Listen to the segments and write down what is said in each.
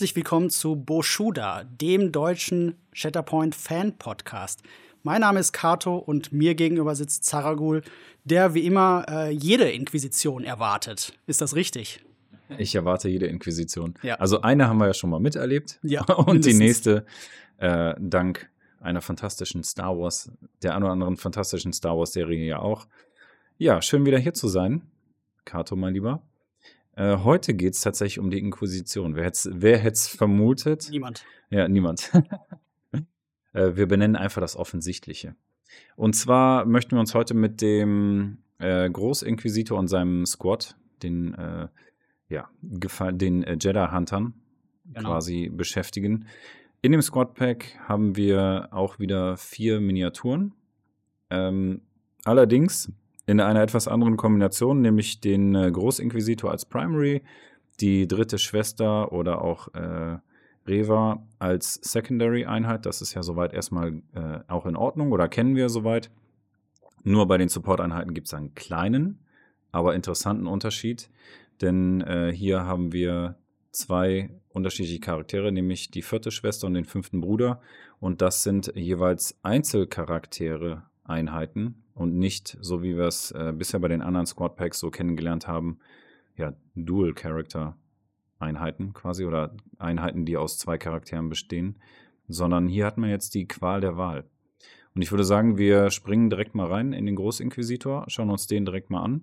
Herzlich willkommen zu Boschuda, dem deutschen Shatterpoint Fan Podcast. Mein Name ist Kato und mir gegenüber sitzt Zaragul, der wie immer äh, jede Inquisition erwartet. Ist das richtig? Ich erwarte jede Inquisition. Ja. Also eine haben wir ja schon mal miterlebt. Ja. Und mindestens. die nächste, äh, dank einer fantastischen Star Wars, der ein oder anderen fantastischen Star Wars-Serie ja auch. Ja, schön wieder hier zu sein. Kato, mein Lieber. Äh, heute geht es tatsächlich um die Inquisition. Wer hätte es vermutet? Niemand. Ja, niemand. äh, wir benennen einfach das Offensichtliche. Und zwar möchten wir uns heute mit dem äh, Großinquisitor und seinem Squad, den, äh, ja, den Jedi-Huntern, genau. quasi beschäftigen. In dem Squad-Pack haben wir auch wieder vier Miniaturen. Ähm, allerdings in einer etwas anderen Kombination, nämlich den äh, Großinquisitor als Primary, die dritte Schwester oder auch äh, Reva als Secondary-Einheit. Das ist ja soweit erstmal äh, auch in Ordnung oder kennen wir soweit. Nur bei den Support-Einheiten gibt es einen kleinen, aber interessanten Unterschied, denn äh, hier haben wir zwei unterschiedliche Charaktere, nämlich die vierte Schwester und den fünften Bruder. Und das sind jeweils Einzelcharaktere Einheiten und nicht so, wie wir es äh, bisher bei den anderen Squad Packs so kennengelernt haben, ja, Dual Character Einheiten quasi oder Einheiten, die aus zwei Charakteren bestehen, sondern hier hat man jetzt die Qual der Wahl. Und ich würde sagen, wir springen direkt mal rein in den Großinquisitor, schauen uns den direkt mal an.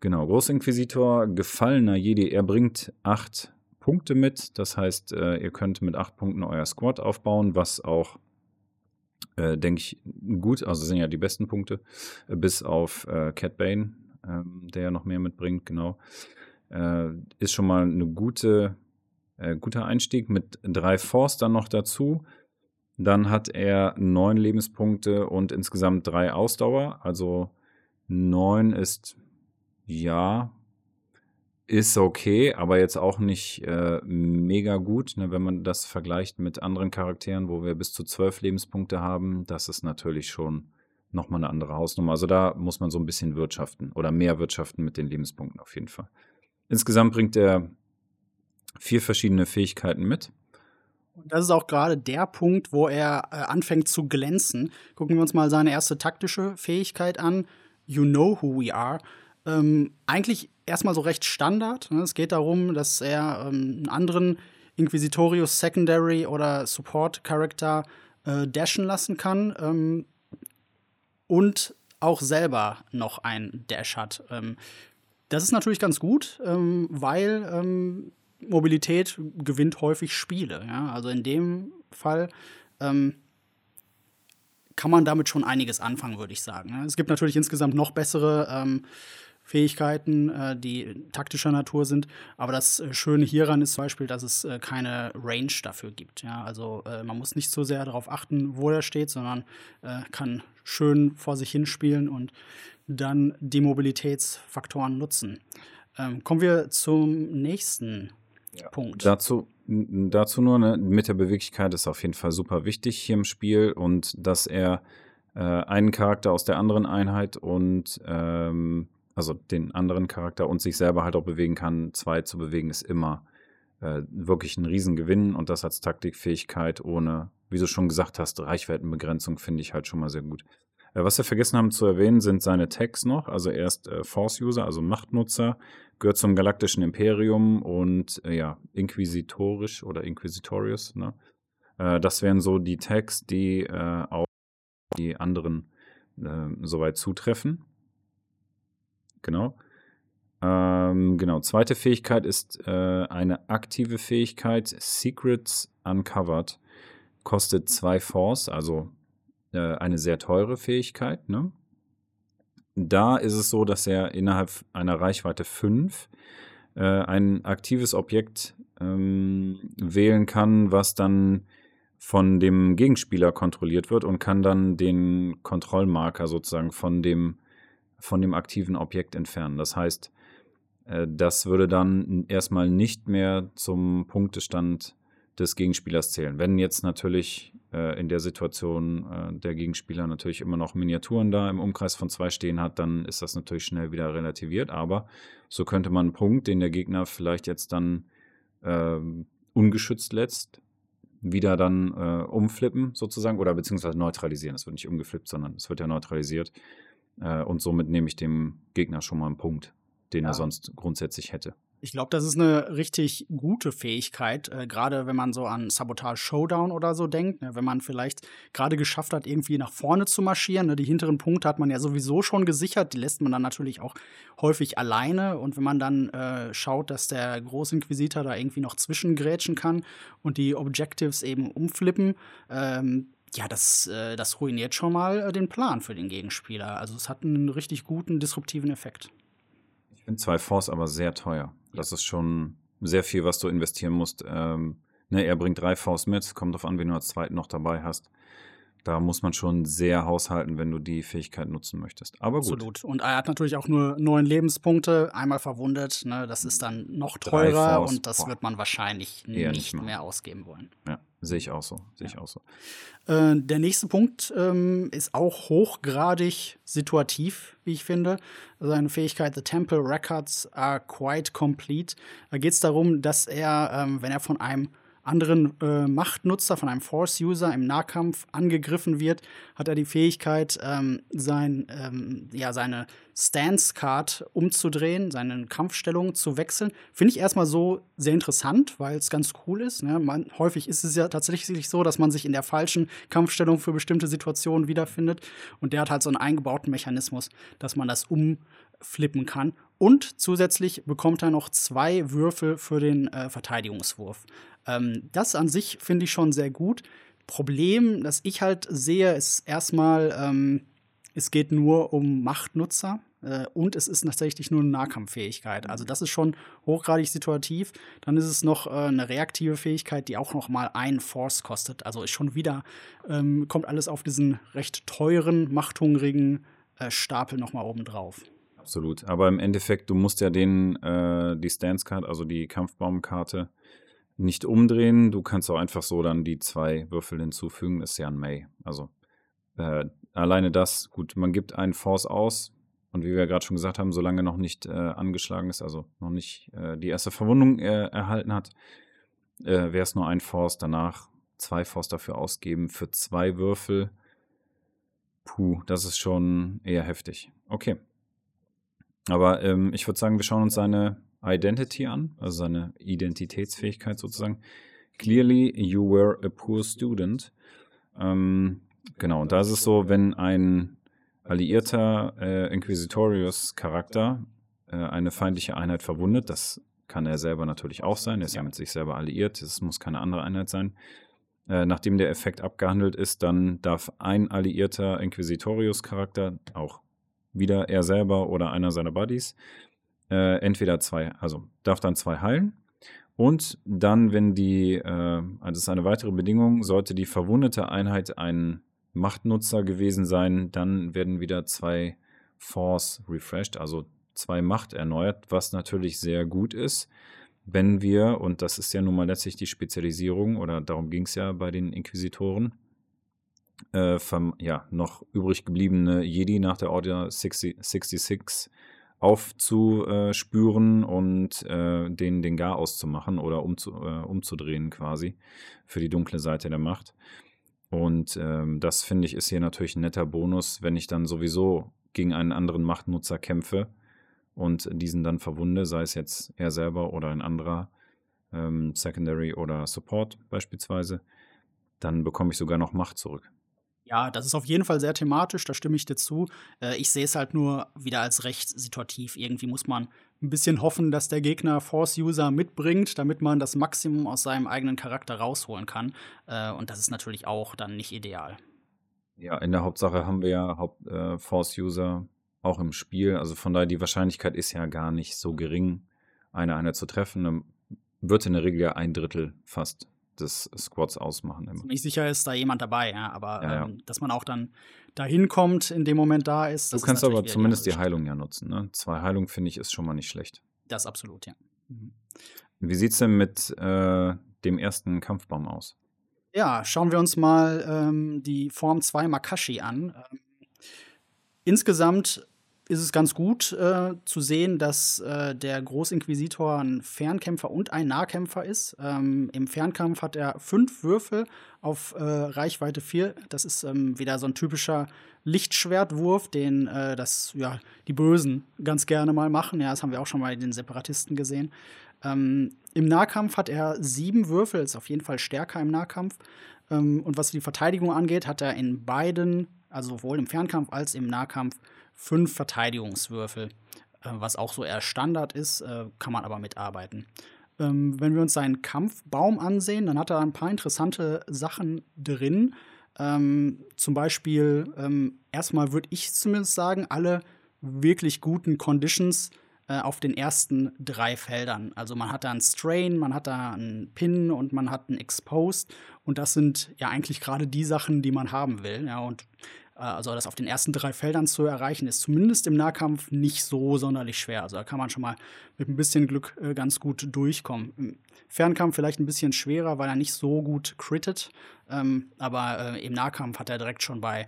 Genau, Großinquisitor, gefallener Jedi, er bringt acht Punkte mit. Das heißt, äh, ihr könnt mit acht Punkten euer Squad aufbauen, was auch äh, denke ich, gut. Also sind ja die besten Punkte, äh, bis auf äh, Cat Bane, ähm, der ja noch mehr mitbringt, genau. Äh, ist schon mal eine gute, äh, guter Einstieg mit drei Force dann noch dazu. Dann hat er neun Lebenspunkte und insgesamt drei Ausdauer. Also neun ist ja ist okay, aber jetzt auch nicht äh, mega gut, ne, wenn man das vergleicht mit anderen Charakteren, wo wir bis zu zwölf Lebenspunkte haben. Das ist natürlich schon nochmal eine andere Hausnummer. Also da muss man so ein bisschen wirtschaften oder mehr wirtschaften mit den Lebenspunkten auf jeden Fall. Insgesamt bringt er vier verschiedene Fähigkeiten mit. Und das ist auch gerade der Punkt, wo er äh, anfängt zu glänzen. Gucken wir uns mal seine erste taktische Fähigkeit an. You know who we are. Ähm, eigentlich erstmal so recht Standard. Ne? Es geht darum, dass er ähm, einen anderen Inquisitorius Secondary oder Support Character äh, dashen lassen kann ähm, und auch selber noch einen Dash hat. Ähm, das ist natürlich ganz gut, ähm, weil ähm, Mobilität gewinnt häufig Spiele. Ja? Also in dem Fall kann man damit schon einiges anfangen, würde ich sagen. Ne? Es gibt natürlich insgesamt noch bessere ähm, Fähigkeiten, äh, die taktischer Natur sind. Aber das äh, Schöne hieran ist zum Beispiel, dass es äh, keine Range dafür gibt. Ja? Also äh, man muss nicht so sehr darauf achten, wo er steht, sondern äh, kann schön vor sich hinspielen und dann die Mobilitätsfaktoren nutzen. Ähm, kommen wir zum nächsten ja. Punkt. Dazu, dazu nur, ne, mit der Beweglichkeit ist auf jeden Fall super wichtig hier im Spiel und dass er äh, einen Charakter aus der anderen Einheit und ähm, also den anderen Charakter und sich selber halt auch bewegen kann. Zwei zu bewegen ist immer äh, wirklich ein Riesengewinn und das als Taktikfähigkeit ohne, wie du schon gesagt hast, Reichweitenbegrenzung finde ich halt schon mal sehr gut. Äh, was wir vergessen haben zu erwähnen, sind seine Tags noch. Also er ist äh, Force-User, also Machtnutzer, gehört zum Galaktischen Imperium und äh, ja, inquisitorisch oder Inquisitorius. Ne? Äh, das wären so die Tags, die äh, auch die anderen soweit zutreffen. Genau. Ähm, genau. Zweite Fähigkeit ist äh, eine aktive Fähigkeit. Secrets Uncovered kostet zwei Force, also äh, eine sehr teure Fähigkeit. Ne? Da ist es so, dass er innerhalb einer Reichweite 5 äh, ein aktives Objekt ähm, wählen kann, was dann von dem Gegenspieler kontrolliert wird und kann dann den Kontrollmarker sozusagen von dem von dem aktiven Objekt entfernen. Das heißt, äh, das würde dann erstmal nicht mehr zum Punktestand des Gegenspielers zählen. Wenn jetzt natürlich äh, in der Situation äh, der Gegenspieler natürlich immer noch Miniaturen da im Umkreis von zwei stehen hat, dann ist das natürlich schnell wieder relativiert. Aber so könnte man einen Punkt, den der Gegner vielleicht jetzt dann äh, ungeschützt lässt, wieder dann umflippen sozusagen oder beziehungsweise neutralisieren. Es wird nicht umgeflippt, sondern es wird ja neutralisiert. Äh, und somit nehme ich dem Gegner schon mal einen Punkt, den ja. er sonst grundsätzlich hätte. Ich glaube, das ist eine richtig gute Fähigkeit, äh, gerade wenn man so an Sabotage Showdown oder so denkt. Ne? Wenn man vielleicht gerade geschafft hat, irgendwie nach vorne zu marschieren. Ne? Die hinteren Punkte hat man ja sowieso schon gesichert, die lässt man dann natürlich auch häufig alleine. Und wenn man dann äh, schaut, dass der Großinquisitor da irgendwie noch zwischengrätschen kann und die Objectives eben umflippen, ähm, ja, das, äh, das ruiniert schon mal äh, den Plan für den Gegenspieler. Also es hat einen richtig guten disruptiven Effekt. Ich finde zwei Force aber sehr teuer. Das ist schon sehr viel, was du investieren musst. Ähm, ne, er bringt drei Force mit, kommt darauf an, wen du als zweiten noch dabei hast da muss man schon sehr haushalten, wenn du die Fähigkeit nutzen möchtest. Aber gut. Absolut. Und er hat natürlich auch nur neun Lebenspunkte, einmal verwundet. Ne? Das ist dann noch teurer und das Boah. wird man wahrscheinlich Eher nicht, mehr. mehr. ausgeben wollen. Ja, sehe ich auch so. Sehe ich auch so. Äh, der nächste Punkt ähm, ist auch hochgradig situativ, wie ich finde. Seine Fähigkeit The Temple Records are quite complete. Da geht es darum, dass er, ähm, wenn er von einem anderen äh, Machtnutzer, von einem Force-User im Nahkampf angegriffen wird, hat er die Fähigkeit, ähm, sein, ähm, ja, seine Stance-Card umzudrehen, seine Kampfstellung zu wechseln. Finde ich erstmal so sehr interessant, weil es ganz cool ist. Ne? Man, häufig ist es ja tatsächlich so, dass man sich in der falschen Kampfstellung für bestimmte Situationen wiederfindet. Und der hat halt so einen eingebauten Mechanismus, dass man das umflippen kann. Und zusätzlich bekommt er noch zwei Würfel für den äh, Verteidigungswurf. Ähm, das an sich finde ich schon sehr gut. Problem, das ich halt sehe, ist erstmal, ähm, es geht nur um Machtnutzer äh, und es ist tatsächlich nur eine Nahkampffähigkeit. Also das ist schon hochgradig situativ. Dann ist es noch äh, eine reaktive Fähigkeit, die auch noch mal ein Force kostet. Also ist schon wieder, ähm, kommt alles auf diesen recht teuren, machthungrigen äh, Stapel noch mal oben drauf. Absolut. Aber im Endeffekt, du musst ja den, äh, die Stance-Card, also die Kampfbaumkarte, nicht umdrehen. Du kannst auch einfach so dann die zwei Würfel hinzufügen. Das ist ja ein May. Also äh, alleine das, gut, man gibt einen Force aus. Und wie wir gerade schon gesagt haben, solange noch nicht äh, angeschlagen ist, also noch nicht äh, die erste Verwundung äh, erhalten hat, äh, wäre es nur ein Force. Danach zwei Force dafür ausgeben für zwei Würfel. Puh, das ist schon eher heftig. Okay. Aber ähm, ich würde sagen, wir schauen uns seine Identity an, also seine Identitätsfähigkeit sozusagen. Clearly, you were a poor student. Ähm, genau, und da ist es so, wenn ein alliierter äh, Inquisitorius-Charakter äh, eine feindliche Einheit verwundet, das kann er selber natürlich auch sein, er ist ja, ja mit sich selber alliiert, es muss keine andere Einheit sein. Äh, nachdem der Effekt abgehandelt ist, dann darf ein alliierter Inquisitorius-Charakter, auch wieder er selber oder einer seiner Buddies, äh, entweder zwei, also darf dann zwei heilen. Und dann, wenn die, äh, also das ist eine weitere Bedingung, sollte die verwundete Einheit ein Machtnutzer gewesen sein, dann werden wieder zwei Force refreshed, also zwei Macht erneuert, was natürlich sehr gut ist, wenn wir, und das ist ja nun mal letztlich die Spezialisierung, oder darum ging es ja bei den Inquisitoren, äh, vom, ja, noch übrig gebliebene Jedi nach der Order 60, 66 aufzuspüren und äh, den, den Gar auszumachen oder umzu, äh, umzudrehen quasi für die dunkle Seite der Macht. Und ähm, das finde ich ist hier natürlich ein netter Bonus, wenn ich dann sowieso gegen einen anderen Machtnutzer kämpfe und diesen dann verwunde, sei es jetzt er selber oder ein anderer ähm, Secondary oder Support beispielsweise, dann bekomme ich sogar noch Macht zurück. Ja, das ist auf jeden Fall sehr thematisch, da stimme ich dir zu. Äh, ich sehe es halt nur wieder als recht situativ. Irgendwie muss man ein bisschen hoffen, dass der Gegner Force-User mitbringt, damit man das Maximum aus seinem eigenen Charakter rausholen kann. Äh, und das ist natürlich auch dann nicht ideal. Ja, in der Hauptsache haben wir ja Haupt, äh, Force-User auch im Spiel. Also von daher, die Wahrscheinlichkeit ist ja gar nicht so gering, eine einer zu treffen. Dann wird in der Regel ja ein Drittel fast des Squads ausmachen. Immer. Ziemlich sicher ist da jemand dabei, ja, aber ja. Ähm, dass man auch dann dahin kommt, in dem Moment da ist. Du kannst aber zumindest die Heilung ja nutzen. Ne? Zwei Heilungen finde ich ist schon mal nicht schlecht. Das absolut, ja. Mhm. Wie sieht es denn mit äh, dem ersten Kampfbaum aus? Ja, schauen wir uns mal ähm, die Form 2 Makashi an. Ähm, insgesamt ist es ganz gut äh, zu sehen, dass äh, der Großinquisitor ein Fernkämpfer und ein Nahkämpfer ist. Ähm, Im Fernkampf hat er fünf Würfel auf äh, Reichweite 4. Das ist ähm, wieder so ein typischer Lichtschwertwurf, den äh, das, ja, die Bösen ganz gerne mal machen. Ja, das haben wir auch schon mal in den Separatisten gesehen. Ähm, Im Nahkampf hat er sieben Würfel, ist auf jeden Fall stärker im Nahkampf. Ähm, und was die Verteidigung angeht, hat er in beiden, also sowohl im Fernkampf als im Nahkampf, fünf Verteidigungswürfel, äh, was auch so eher Standard ist, äh, kann man aber mitarbeiten. Ähm, wenn wir uns seinen Kampfbaum ansehen, dann hat er ein paar interessante Sachen drin. Ähm, zum Beispiel, ähm, erstmal würde ich zumindest sagen, alle wirklich guten Conditions äh, auf den ersten drei Feldern. Also man hat da einen Strain, man hat da einen Pin und man hat einen Exposed. Und das sind ja eigentlich gerade die Sachen, die man haben will. Ja, und also das auf den ersten drei Feldern zu erreichen, ist zumindest im Nahkampf nicht so sonderlich schwer. Also da kann man schon mal mit ein bisschen Glück äh, ganz gut durchkommen. Im Fernkampf vielleicht ein bisschen schwerer, weil er nicht so gut crittet. Ähm, aber äh, im Nahkampf hat er direkt schon bei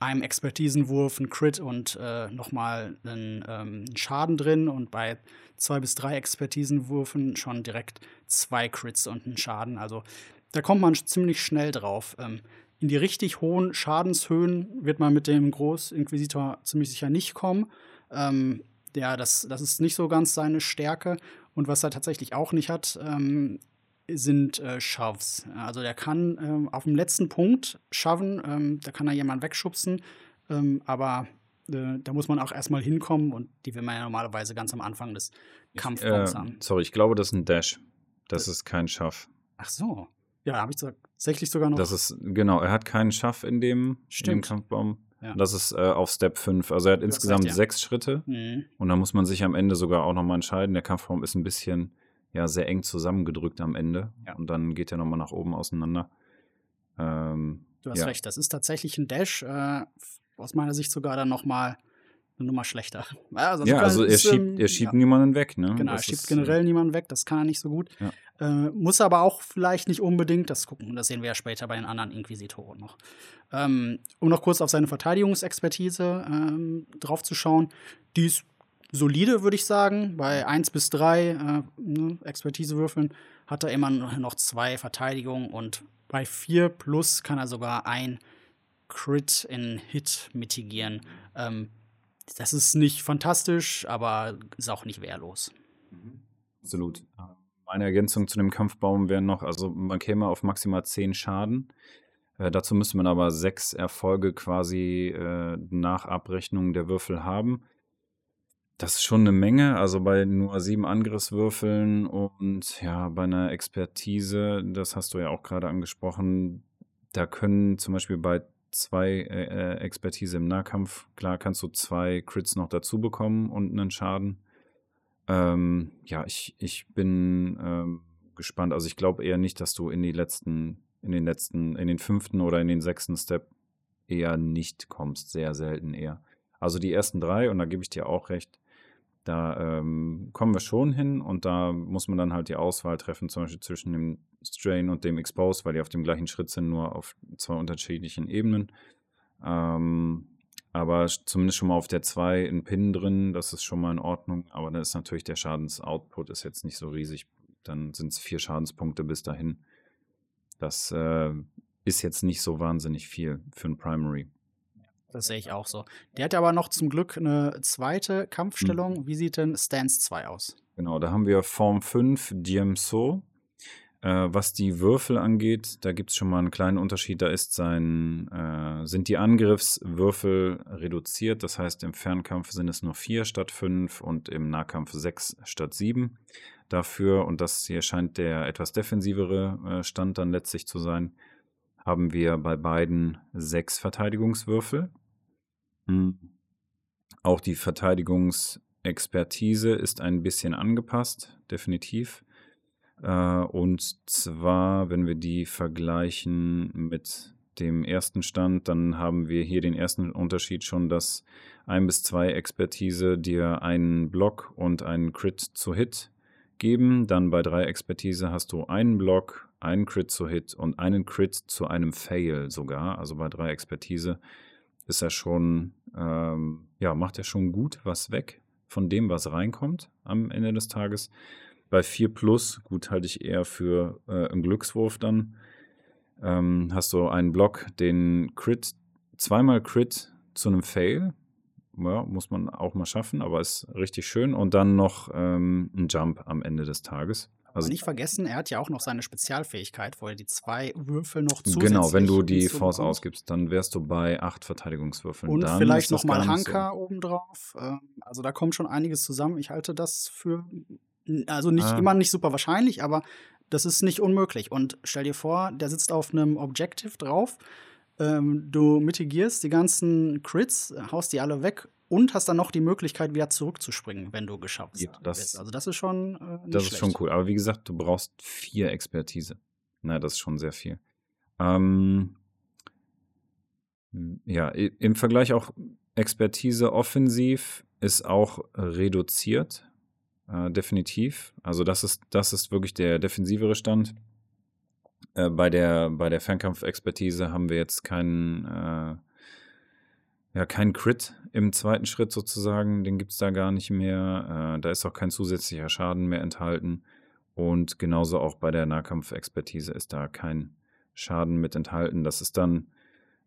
einem Expertisenwurf einen Crit und äh, nochmal einen, ähm, Schaden drin und bei zwei bis drei Expertisenwürfen schon direkt zwei Crits und einen Schaden. Also da kommt man ziemlich schnell drauf. Ähm, in die richtig hohen Schadenshöhen wird man mit dem Großinquisitor ziemlich sicher nicht kommen. Ähm, ja, das, das ist nicht so ganz seine Stärke. Und was er tatsächlich auch nicht hat, ähm, sind äh, Shoves. Also der kann ähm, auf dem letzten Punkt shoven, ähm, da kann er jemanden wegschubsen, ähm, aber äh, da muss man auch erstmal hinkommen und die will man ja normalerweise ganz am Anfang des Kampfbaums äh, haben. Sorry, ich glaube, das ist ein Dash. Das ist kein Schaff. Ach so. Ja, habe ich tatsächlich sogar noch. Das ist, genau, er hat keinen Schaff in dem, in dem. Kampfbaum. Ja. Das ist äh, auf Step 5. Also er hat hast insgesamt recht, ja. sechs Schritte. Mhm. Und da muss man sich am Ende sogar auch nochmal entscheiden. Der Kampfraum ist ein bisschen, ja, sehr eng zusammengedrückt am Ende. Ja. Und dann geht er nochmal nach oben auseinander. Ähm, Du hast recht, das ist tatsächlich ein Dash. Äh, aus meiner Sicht sogar dann noch mal eine Nummer schlechter. Also ja, also er ist, schiebt, er schiebt ja, niemanden weg, ne? Genau, er Das schiebt ist, generell niemanden weg, das kann er nicht so gut. Ja. Äh, muss aber auch vielleicht nicht unbedingt, das gucken, das sehen wir ja später bei den anderen Inquisitoren noch. Ähm, um noch kurz auf seine Verteidigungsexpertise ähm, drauf zu schauen, die ist solide, würde ich sagen. Bei 1 bis 3 äh, ne, Expertisewürfeln hat er immer noch zwei Verteidigungen und bei 4 plus kann er sogar ein Crit in Hit mitigieren. Ähm, das ist nicht fantastisch, aber ist auch nicht wehrlos. Absolut. Meine Ergänzung zu dem Kampfbaum wäre noch, also man käme auf maximal 10 Schaden. Äh, dazu müsste man aber sechs Erfolge quasi äh, nach Abrechnung der Würfel haben. Das ist schon eine Menge, also bei nur sieben Angriffswürfeln und ja, bei einer Expertise, das hast du ja auch gerade angesprochen, da können zum Beispiel bei zwei äh, äh, Expertise im Nahkampf, klar kannst du zwei Crits noch dazu bekommen und einen Schaden. Ähm, ja, ich, ich bin ähm, gespannt. Also ich glaube eher nicht, dass du in die letzten, in den letzten, in den fünften oder in den sechsten Step eher nicht kommst. Sehr selten eher. Also die ersten drei, und da gebe ich dir auch recht, da ähm, kommen wir schon hin und da muss man dann halt die Auswahl treffen, zum Beispiel zwischen dem Strain und dem Expose, weil die auf dem gleichen Schritt sind, nur auf zwei unterschiedlichen Ebenen. Ähm, aber zumindest schon mal auf der 2 ein Pin drin, das ist schon mal in Ordnung. Aber dann ist natürlich der Schadensoutput ist jetzt nicht so riesig. Dann sind es vier Schadenspunkte bis dahin. Das äh, ist jetzt nicht so wahnsinnig viel für ein Primary. Das sehe ich auch so. Der hat aber noch zum Glück eine zweite Kampfstellung. Wie sieht denn Stance 2 aus? Genau, da haben wir Form 5 Diemso. Äh, was die Würfel angeht, da gibt es schon mal einen kleinen Unterschied. Da ist sein, äh, sind die Angriffswürfel reduziert. Das heißt, im Fernkampf sind es nur vier statt fünf und im Nahkampf sechs statt sieben. Dafür, und das hier scheint der etwas defensivere äh, Stand dann letztlich zu sein, haben wir bei beiden sechs Verteidigungswürfel. Hm. Auch die Verteidigungsexpertise ist ein bisschen angepasst, definitiv. Äh, und zwar, wenn wir die vergleichen mit dem ersten Stand, dann haben wir hier den ersten Unterschied schon, dass ein bis zwei Expertise dir einen Block und einen Crit zu Hit geben. Dann bei drei Expertise hast du einen Block, einen Crit zu Hit und einen Crit zu einem Fail sogar. Also bei drei Expertise ist er schon ähm, ja, macht er schon gut was weg von dem, was reinkommt am Ende des Tages. Bei 4 Plus, gut, halte ich eher für äh, einen Glückswurf dann. Ähm, hast du einen Block, den Crit, zweimal Crit zu einem Fail. Ja, muss man auch mal schaffen, aber ist richtig schön. Und dann noch ähm, ein Jump am Ende des Tages. Also nicht vergessen, er hat ja auch noch seine Spezialfähigkeit, wo er die zwei Würfel noch zusätzlich Genau, wenn du die Force ausgibst, dann wärst du bei acht Verteidigungswürfeln. Und dann vielleicht nochmal Hanka so. obendrauf. Ähm, also da kommt schon einiges zusammen. Ich halte das für, also nicht ah. immer nicht super wahrscheinlich, aber das ist nicht unmöglich. Und stell dir vor, der sitzt auf einem Objective drauf. Ähm, du mitigierst die ganzen Crits, haust die alle weg und hast dann noch die Möglichkeit, wieder zurückzuspringen, wenn du geschafft ja, das, bist. Also das ist schon. Äh, das ist schlecht. schon cool. Aber wie gesagt, du brauchst vier Expertise. Na, das ist schon sehr viel. Ähm, ja, im Vergleich auch Expertise offensiv ist auch reduziert. Äh, definitiv. Also das ist, das ist wirklich der defensivere Stand. Äh, bei der, bei der Fernkampfexpertise haben wir jetzt keinen, äh, ja, keinen Crit im zweiten Schritt sozusagen. Den gibt es da gar nicht mehr. Äh, da ist auch kein zusätzlicher Schaden mehr enthalten. Und genauso auch bei der Nahkampfexpertise ist da kein Schaden mit enthalten. Das ist dann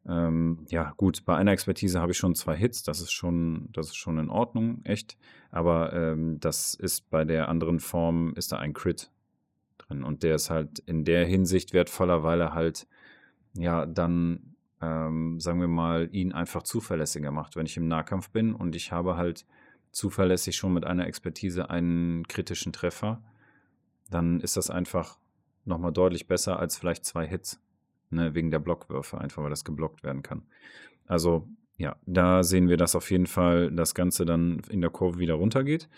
ähm, ja, gut, bei einer Expertise habe ich schon zwei Hits, das ist schon, das ist schon in Ordnung, echt. Aber ähm, das ist bei der anderen Form, ist da ein Crit drin. Und der ist halt in der Hinsicht wertvoller, weil er halt, ja, dann, ähm, sagen wir mal, ihn einfach zuverlässiger macht. Wenn ich im Nahkampf bin und ich habe halt zuverlässig schon mit einer Expertise einen kritischen Treffer, dann ist das einfach nochmal deutlich besser als vielleicht zwei Hits ne, wegen der Blockwürfe, einfach weil das geblockt werden kann. Also ja, da sehen wir, dass auf jeden Fall das Ganze dann in der Kurve wieder runtergeht.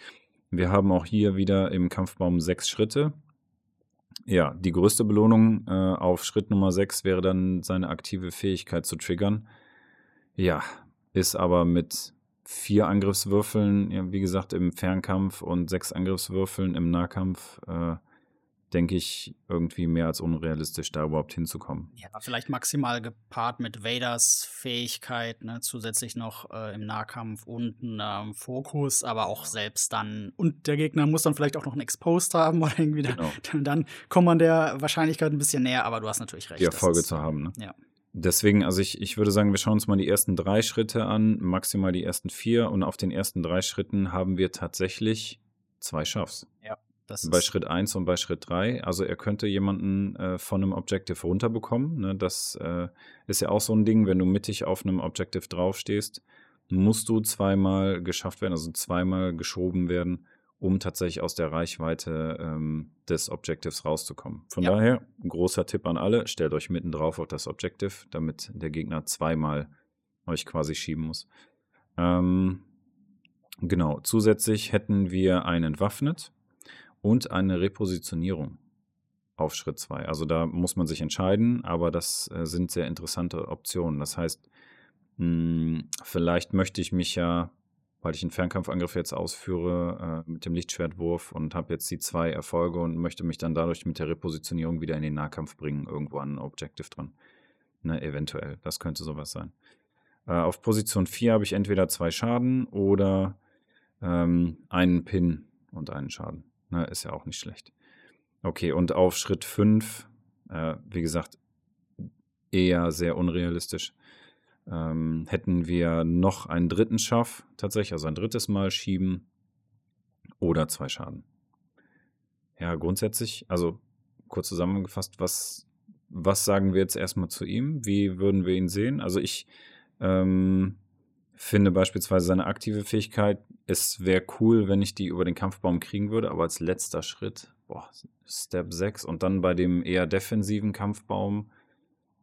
Wir haben auch hier wieder im Kampfbaum sechs Schritte. Ja, die größte Belohnung äh, auf Schritt Nummer sechs wäre dann seine aktive Fähigkeit zu triggern. Ja, ist aber mit vier Angriffswürfeln, ja, wie gesagt, im Fernkampf und sechs Angriffswürfeln im Nahkampf äh, denke ich, irgendwie mehr als unrealistisch, da überhaupt hinzukommen. Ja, vielleicht maximal gepaart mit Vaders Fähigkeit, ne, zusätzlich noch äh, im Nahkampf und einem Fokus, aber auch selbst dann. Und der Gegner muss dann vielleicht auch noch einen Exposed haben oder irgendwie. Genau. Dann, dann kommt man der Wahrscheinlichkeit ein bisschen näher, aber du hast natürlich recht. Die Erfolge ist, zu haben, ne? Ja. Deswegen, also ich, ich würde sagen, wir schauen uns mal die ersten drei Schritte an, maximal die ersten vier. Und auf den ersten drei Schritten haben wir tatsächlich zwei Schaffs. Ja. Das bei Schritt 1 und bei Schritt 3. Also er könnte jemanden äh, von einem Objective runterbekommen. Ne? Das äh, ist ja auch so ein Ding, wenn du mittig auf einem Objective draufstehst, musst du zweimal geschafft werden, also zweimal geschoben werden, um tatsächlich aus der Reichweite ähm, des Objectives rauszukommen. Von ja. daher, großer Tipp an alle, stellt euch mitten drauf auf das Objective, damit der Gegner zweimal euch quasi schieben muss. Ähm, genau, zusätzlich hätten wir einen entwaffnet und eine Repositionierung auf Schritt 2. Also da muss man sich entscheiden, aber das äh, sind sehr interessante Optionen. Das heißt, hm, vielleicht möchte ich mich ja, weil ich einen Fernkampfangriff jetzt ausführe, äh, mit dem Lichtschwertwurf und habe jetzt die zwei Erfolge und möchte mich dann dadurch mit der Repositionierung wieder in den Nahkampf bringen, irgendwo an ein Objective dran. Ne, eventuell, das könnte sowas sein. Äh, auf Position 4 habe ich entweder zwei Schaden oder ähm, einen Pin und einen Schaden. Ne, ist ja auch nicht schlecht. Okay, und auf Schritt 5, äh, wie gesagt, eher sehr unrealistisch. Ähm, hätten wir noch einen dritten Schaff, tatsächlich, also ein drittes Mal schieben oder zwei Schaden. Ja, grundsätzlich, also kurz zusammengefasst, was, was sagen wir jetzt erstmal zu ihm? Wie würden wir ihn sehen? Also ich ähm, finde beispielsweise seine aktive Fähigkeit, es wäre cool, wenn ich die über den Kampfbaum kriegen würde, aber als letzter Schritt, boah, Step 6 und dann bei dem eher defensiven Kampfbaum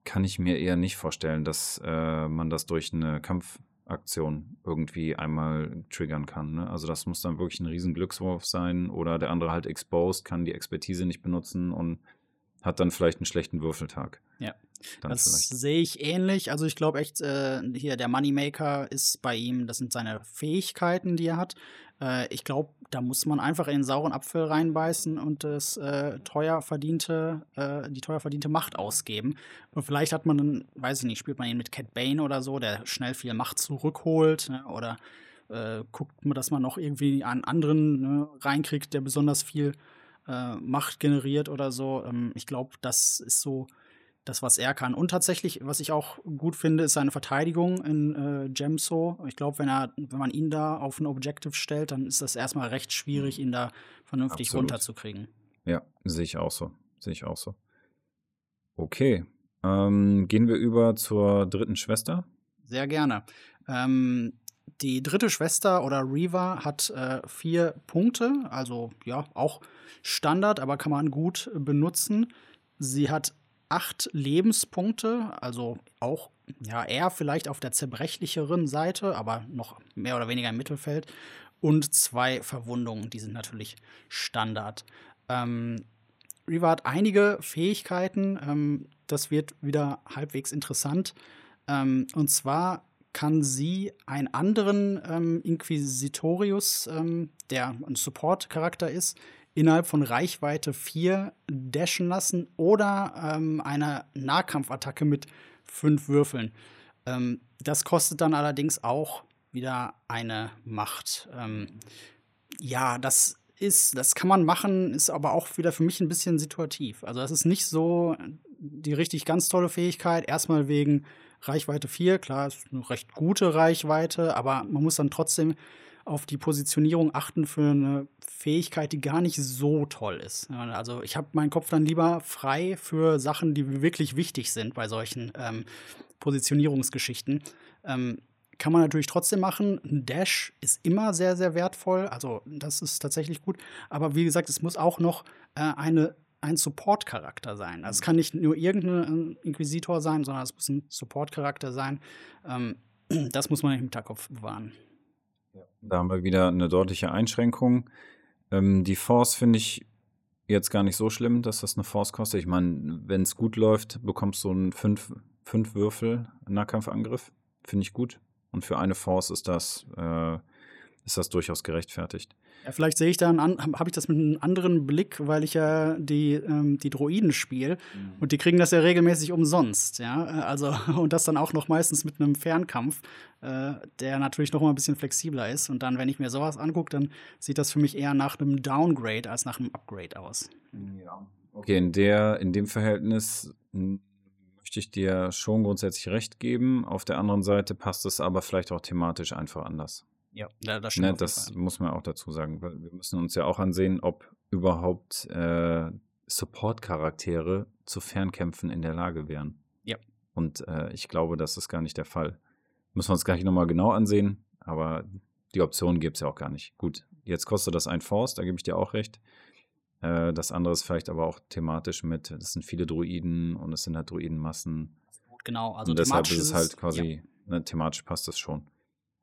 kann ich mir eher nicht vorstellen, dass äh, man das durch eine Kampfaktion irgendwie einmal triggern kann. Ne? Also das muss dann wirklich ein riesen Glückswurf sein oder der andere halt exposed, kann die Expertise nicht benutzen und hat dann vielleicht einen schlechten Würfeltag. Ja. Dann das sehe ich ähnlich. Also ich glaube echt, äh, hier der Moneymaker ist bei ihm, das sind seine Fähigkeiten, die er hat. Äh, ich glaube, da muss man einfach in den sauren Apfel reinbeißen und das äh, teuer verdiente, äh, die teuer verdiente Macht ausgeben. Und vielleicht hat man dann, weiß ich nicht, spielt man ihn mit Cat Bane oder so, der schnell viel Macht zurückholt, ne? oder äh, guckt man, dass man noch irgendwie einen anderen ne, reinkriegt, der besonders viel äh, Macht generiert oder so. Ähm, ich glaube, das ist so das, was er kann. Und tatsächlich, was ich auch gut finde, ist seine Verteidigung in äh, Gemso. Ich glaube, wenn er, wenn man ihn da auf ein Objective stellt, dann ist das erstmal recht schwierig, ihn da vernünftig Absolut. runterzukriegen. Ja, sehe ich auch so. Sehe ich auch so. Okay. Ähm, gehen wir über zur dritten Schwester? Sehr gerne. Ähm, die dritte Schwester oder Reva hat äh, vier Punkte, also ja, auch Standard, aber kann man gut benutzen. Sie hat acht Lebenspunkte, also auch ja eher vielleicht auf der zerbrechlicheren Seite, aber noch mehr oder weniger im Mittelfeld. Und zwei Verwundungen, die sind natürlich Standard. Ähm, Riva hat einige Fähigkeiten, ähm, das wird wieder halbwegs interessant. Ähm, und zwar kann sie einen anderen ähm, Inquisitorius, ähm, der ein Support-Charakter ist, innerhalb von Reichweite 4 dashen lassen oder ähm, eine Nahkampfattacke mit 5 Würfeln. Ähm, das kostet dann allerdings auch wieder eine Macht. Ähm, ja, das ist, das kann man machen, ist aber auch wieder für mich ein bisschen situativ. Also, das ist nicht so die richtig ganz tolle Fähigkeit. Erstmal wegen Reichweite 4, klar, ist eine recht gute Reichweite, aber man muss dann trotzdem auf die Positionierung achten für eine Fähigkeit, die gar nicht so toll ist. Also ich habe meinen Kopf dann lieber frei für Sachen, die wirklich wichtig sind bei solchen ähm, Positionierungsgeschichten. Ähm, kann man natürlich trotzdem machen. Ein Dash ist immer sehr, sehr wertvoll. Also das ist tatsächlich gut. Aber wie gesagt, es muss auch noch äh, eine, ein Support-Charakter sein. Also es kann nicht nur irgendein Inquisitor sein, sondern es muss ein Support-Charakter sein. Ähm, das muss man im Hinterkopf bewahren. Da haben wir wieder eine deutliche Einschränkung. Ähm, die Force finde ich jetzt gar nicht so schlimm, dass das eine Force kostet. Ich meine, wenn es gut läuft, bekommst du einen 5 fünf Würfel Nahkampfangriff. Finde ich gut. Und für eine Force ist das, äh, ist das durchaus gerechtfertigt. Ja, vielleicht sehe ich da, habe ich das mit einem anderen Blick, weil ich ja die, ähm, die Droiden spiele mhm. und die kriegen das ja regelmäßig umsonst, ja. Also, und das dann auch noch meistens mit einem Fernkampf, äh, der natürlich noch mal ein bisschen flexibler ist. Und dann, wenn ich mir sowas angucke, dann sieht das für mich eher nach einem Downgrade als nach einem Upgrade aus. Ja. Okay, in, der, in dem Verhältnis möchte ich dir schon grundsätzlich recht geben. Auf der anderen Seite passt es aber vielleicht auch thematisch einfach anders. Ja, das ne, stimmt. Das muss man auch dazu sagen. Wir müssen uns ja auch ansehen, ob überhaupt äh, Support-Charaktere zu Fernkämpfen in der Lage wären. Ja. Und äh, ich glaube, das ist gar nicht der Fall. Müssen wir uns gleich nochmal genau ansehen, aber die Option gibt es ja auch gar nicht. Gut, jetzt kostet das ein Force, da gebe ich dir auch recht. Äh, das andere ist vielleicht aber auch thematisch mit, das sind viele Druiden und es sind halt Druidenmassen. Genau, also und deshalb ist es halt quasi, ja. ne, thematisch passt das schon.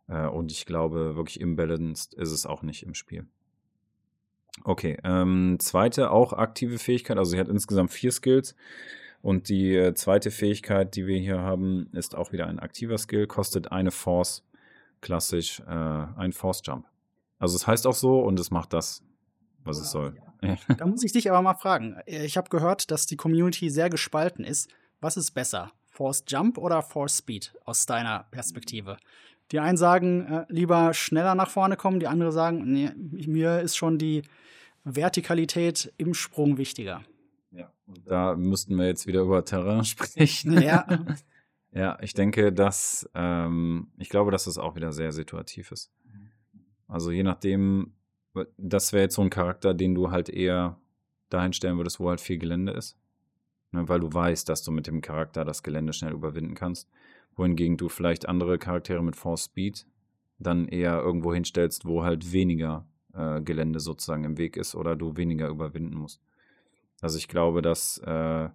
Äh, und ich glaube, wirklich imbalanced ist es auch nicht im Spiel. Okay, ähm, zweite auch aktive Fähigkeit. Also sie hat insgesamt vier Skills. Und die äh, zweite Fähigkeit, die wir hier haben, ist auch wieder ein aktiver Skill, kostet eine Force, klassisch äh, ein Force Jump. Also es heißt auch so und es macht das, was es soll. Da muss ich dich aber mal fragen. Ich habe gehört, dass die Community sehr gespalten ist. Was ist besser? Force Jump oder Force Speed aus deiner Perspektive? Die einen sagen, äh, lieber schneller nach vorne kommen, die anderen sagen, nee, mir ist schon die Vertikalität im Sprung wichtiger. Ja, und da müssten wir jetzt wieder über Terrain sprechen. Ja. ja, ich denke, dass, ähm, ich glaube, dass das auch wieder sehr situativ ist. Also je nachdem, das wäre jetzt so ein Charakter, den du halt eher dahin stellen würdest, wo halt viel Gelände ist. Ne, weil du weißt, dass du mit dem Charakter das Gelände schnell überwinden kannst wohingegen du vielleicht andere Charaktere mit Force Speed dann eher irgendwo hinstellst, wo halt weniger äh, Gelände sozusagen im Weg ist oder du weniger überwinden musst. Also ich glaube, dass äh,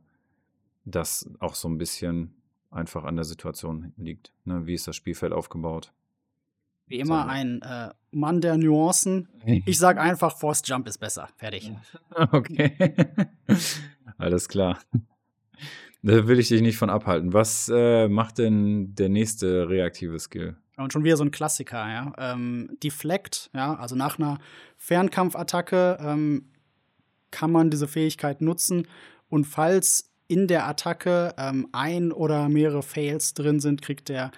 das auch so ein bisschen einfach an der Situation liegt. Ne? Wie ist das Spielfeld aufgebaut? Wie immer ein äh, Mann der Nuancen. Ich sage einfach, Force Jump ist besser. Fertig. Okay. Alles klar. Da will ich dich nicht von abhalten. Was äh, macht denn der nächste reaktive Skill? Und schon wieder so ein Klassiker, ja. Ähm, Deflect, ja, also nach einer Fernkampfattacke ähm, kann man diese Fähigkeit nutzen. Und falls in der Attacke ähm, ein oder mehrere Fails drin sind, kriegt der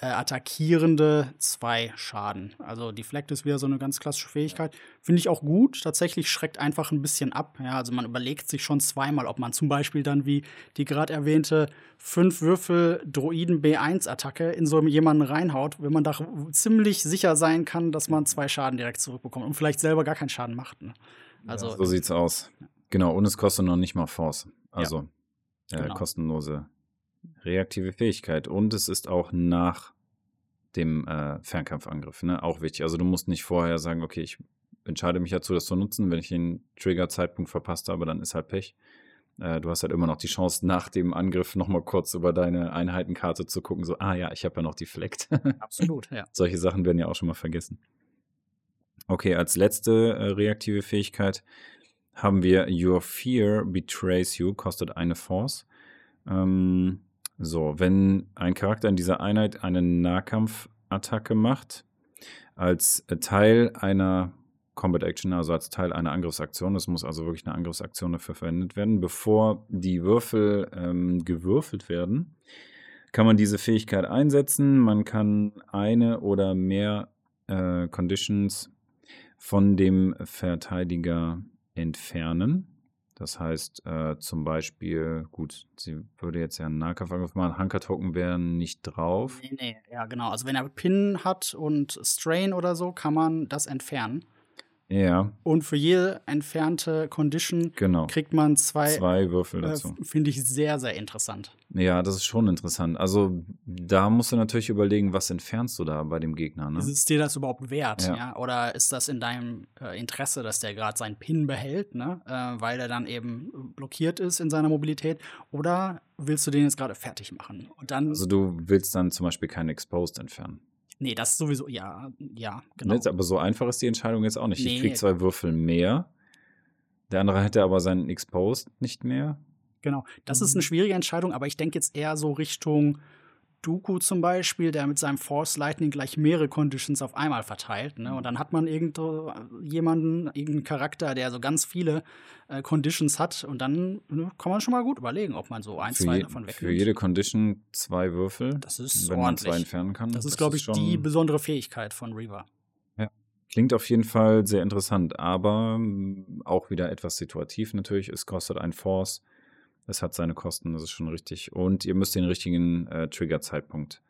äh, Attackierende zwei Schaden. Also Deflect ist wieder so eine ganz klassische Fähigkeit. Finde ich auch gut. Tatsächlich schreckt einfach ein bisschen ab. Ja, also man überlegt sich schon zweimal, ob man zum Beispiel dann wie die gerade erwähnte fünf Würfel Droiden B1-Attacke in so jemanden reinhaut, wenn man da ziemlich sicher sein kann, dass man zwei Schaden direkt zurückbekommt und vielleicht selber gar keinen Schaden macht. Ne? Also, ja, so sieht's aus. Genau, und es kostet noch nicht mal Force. Also ja, äh, genau. kostenlose reaktive Fähigkeit. Und es ist auch nach dem äh, Fernkampfangriff, ne? Auch wichtig. Also du musst nicht vorher sagen, okay, ich entscheide mich dazu, das zu nutzen. Wenn ich den Trigger-Zeitpunkt verpasst habe, dann ist halt Pech. Äh, du hast halt immer noch die Chance, nach dem Angriff nochmal kurz über deine Einheitenkarte zu gucken, so, ah ja, ich habe ja noch die Fleck. Absolut, ja. Solche Sachen werden ja auch schon mal vergessen. Okay, als letzte äh, reaktive Fähigkeit haben wir Your Fear Betrays You, kostet eine Force. Ähm, so, wenn ein Charakter in dieser Einheit eine Nahkampfattacke macht, als Teil einer Combat Action, also als Teil einer Angriffsaktion, es muss also wirklich eine Angriffsaktion dafür verwendet werden, bevor die Würfel ähm, gewürfelt werden, kann man diese Fähigkeit einsetzen. Man kann eine oder mehr äh, Conditions von dem Verteidiger entfernen. Das heißt, äh, zum Beispiel, gut, sie würde jetzt ja einen Nahkampfangriff machen, Hanker-Token wären nicht drauf. Nee, nee, ja, genau. Also wenn er Pin hat und Strain oder so, kann man das entfernen. Ja. Und für jede entfernte Condition genau. kriegt man zwei, zwei Würfel äh, dazu. Äh, Finde ich sehr, sehr interessant. Ja, das ist schon interessant. Also da musst du natürlich überlegen, was entfernst du da bei dem Gegner. Ne? Ist dir das überhaupt wert? Ja. ja? Oder ist das in deinem äh, Interesse, dass der gerade seinen Pin behält, ne? Äh, weil er dann eben blockiert ist in seiner Mobilität? Oder willst du den jetzt gerade fertig machen? Und dann also du willst dann zum Beispiel keinen Exposed entfernen. Nee, das ist sowieso, ja, ja, genau. Jetzt, aber so einfach ist die Entscheidung jetzt auch nicht. Nee. Ich krieg zwei Würfel mehr. Der andere hätte aber seinen Exposed nicht mehr. Genau. Das ist eine mhm. schwierige Entscheidung, aber ich denke jetzt eher so Richtung Dooku zum Beispiel, der mit seinem Force Lightning gleich mehrere Conditions auf einmal verteilt. Ne? Und dann hat man irgendjemanden, irgendeinen Charakter, der so ganz viele äh, Conditions hat. Und dann ne, kann man schon mal gut überlegen, ob man so ein, für zwei je, davon wegnimmt. Für jede Condition zwei Würfel. Das ist wenn ordentlich. man zwei entfernen kann. Das ist, glaube ich, die besondere Fähigkeit von Reaver. Ja. Klingt auf jeden Fall sehr interessant, aber mm, auch wieder etwas situativ natürlich. Es kostet ein Force. Es hat seine Kosten, das ist schon richtig. Und ihr müsst den richtigen äh, Trigger-Zeitpunkt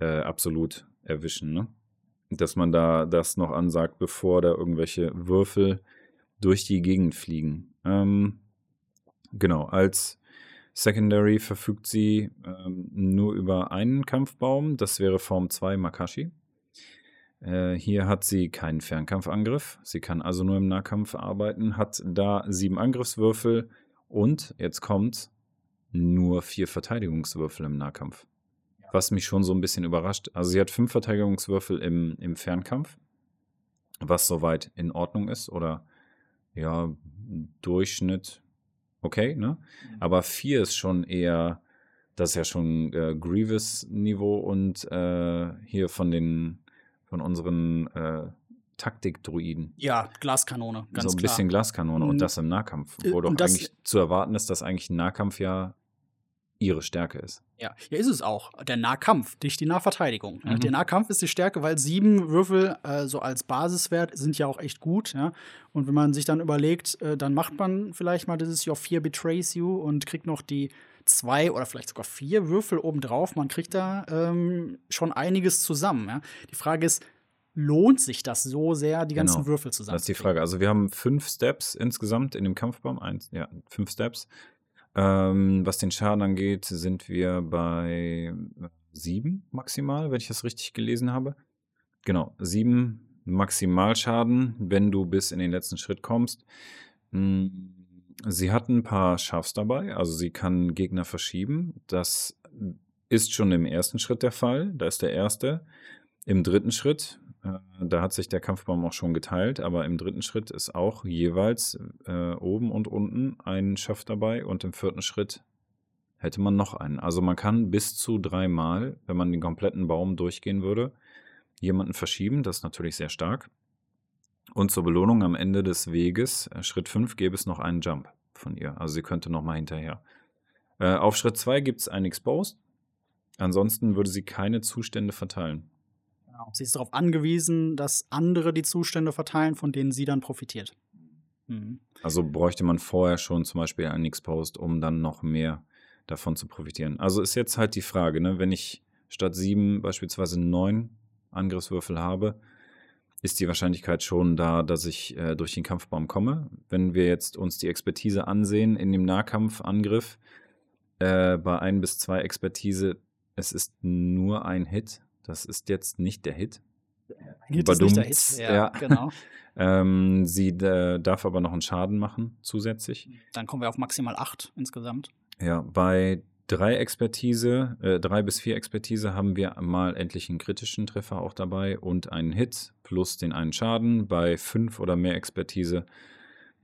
äh, absolut erwischen, ne? Dass man da das noch ansagt, bevor da irgendwelche Würfel durch die Gegend fliegen. Ähm, genau, als Secondary verfügt sie ähm, nur über einen Kampfbaum, das wäre Form 2 Makashi. Äh, hier hat sie keinen Fernkampfangriff, sie kann also nur im Nahkampf arbeiten, hat da sieben Angriffswürfel, und jetzt kommt nur vier Verteidigungswürfel im Nahkampf. Was mich schon so ein bisschen überrascht. Also sie hat fünf Verteidigungswürfel im, im Fernkampf, was soweit in Ordnung ist oder ja, Durchschnitt okay, ne? Mhm. Aber vier ist schon eher, das ist ja schon äh, Grievous-Niveau und äh, hier von den, von unseren äh, Taktikdruiden. Ja, Glaskanone, ganz So ein klar. bisschen Glaskanone und mhm. das im Nahkampf. Äh, wo doch eigentlich zu erwarten ist, dass eigentlich ein Nahkampf ja ihre Stärke ist. Ja, ja ist es auch. Der Nahkampf, nicht die Nahverteidigung. Mhm. Der Nahkampf ist die Stärke, weil sieben Würfel äh, so als Basiswert sind ja auch echt gut. Ja? Und wenn man sich dann überlegt, äh, dann macht man vielleicht mal dieses Your Fear Betrays You und kriegt noch die zwei oder vielleicht sogar vier Würfel obendrauf. Man kriegt da ähm, schon einiges zusammen. Ja? Die Frage ist, lohnt sich das so sehr, die ganzen genau. Würfel zusammen? Das ist die Frage. Also wir haben fünf Steps insgesamt in dem Kampfbaum. Eins, ja, fünf Steps. Ähm, was den Schaden angeht, sind wir bei sieben maximal, wenn ich das richtig gelesen habe. Genau, sieben Maximalschaden, wenn du bis in den letzten Schritt kommst. Hm, sie hat ein paar Schaffs dabei, also sie kann Gegner verschieben. Das ist schon im ersten Schritt der Fall. Da ist der erste. Im dritten Schritt Äh, da hat sich der Kampfbaum auch schon geteilt, aber im dritten Schritt ist auch jeweils äh, oben und unten ein Schaft dabei und im vierten Schritt hätte man noch einen. Also man kann bis zu dreimal, wenn man den kompletten Baum durchgehen würde, jemanden verschieben. Das ist natürlich sehr stark. Und zur Belohnung am Ende des Weges, äh, Schritt 5, gäbe es noch einen Jump von ihr. Also sie könnte noch mal hinterher. Äh, auf Schritt 2 gibt es einen Exposed. Ansonsten würde sie keine Zustände verteilen. Genau. Sie ist darauf angewiesen, dass andere die Zustände verteilen, von denen sie dann profitiert. Mhm. Also bräuchte man vorher schon zum Beispiel einen Exposed, um dann noch mehr davon zu profitieren. Also ist jetzt halt die Frage, ne? wenn ich statt sieben beispielsweise neun Angriffswürfel habe, ist die Wahrscheinlichkeit schon da, dass ich äh, durch den Kampfbaum komme. Wenn wir jetzt uns die Expertise ansehen in dem Nahkampfangriff, äh, bei ein bis zwei Expertise, es ist nur ein Hit. Das ist jetzt nicht der Hit. Hit ist nicht der Hit, ja, ja. genau. ähm, sie äh, darf aber noch einen Schaden machen zusätzlich. Dann kommen wir auf maximal acht insgesamt. Ja, bei drei Expertise, äh, drei bis vier Expertise haben wir mal endlich einen kritischen Treffer auch dabei und einen Hit plus den einen Schaden. Bei fünf oder mehr Expertise,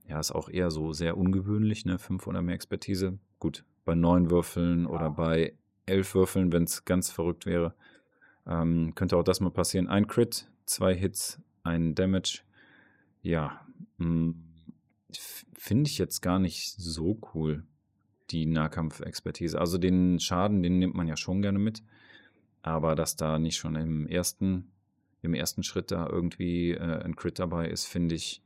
ja, ist auch eher so sehr ungewöhnlich, ne? Fünf oder mehr Expertise. Gut, bei neun Würfeln ja. oder bei elf Würfeln, wenn es ganz verrückt wäre, ähm, könnte auch das mal passieren. Ein Crit, zwei Hits, ein Damage. Ja, hm, finde ich jetzt gar nicht so cool die Nahkampfexpertise. Also den Schaden, den nimmt man ja schon gerne mit. Aber dass da nicht schon im ersten, im ersten Schritt da irgendwie äh, ein Crit dabei ist, finde ich.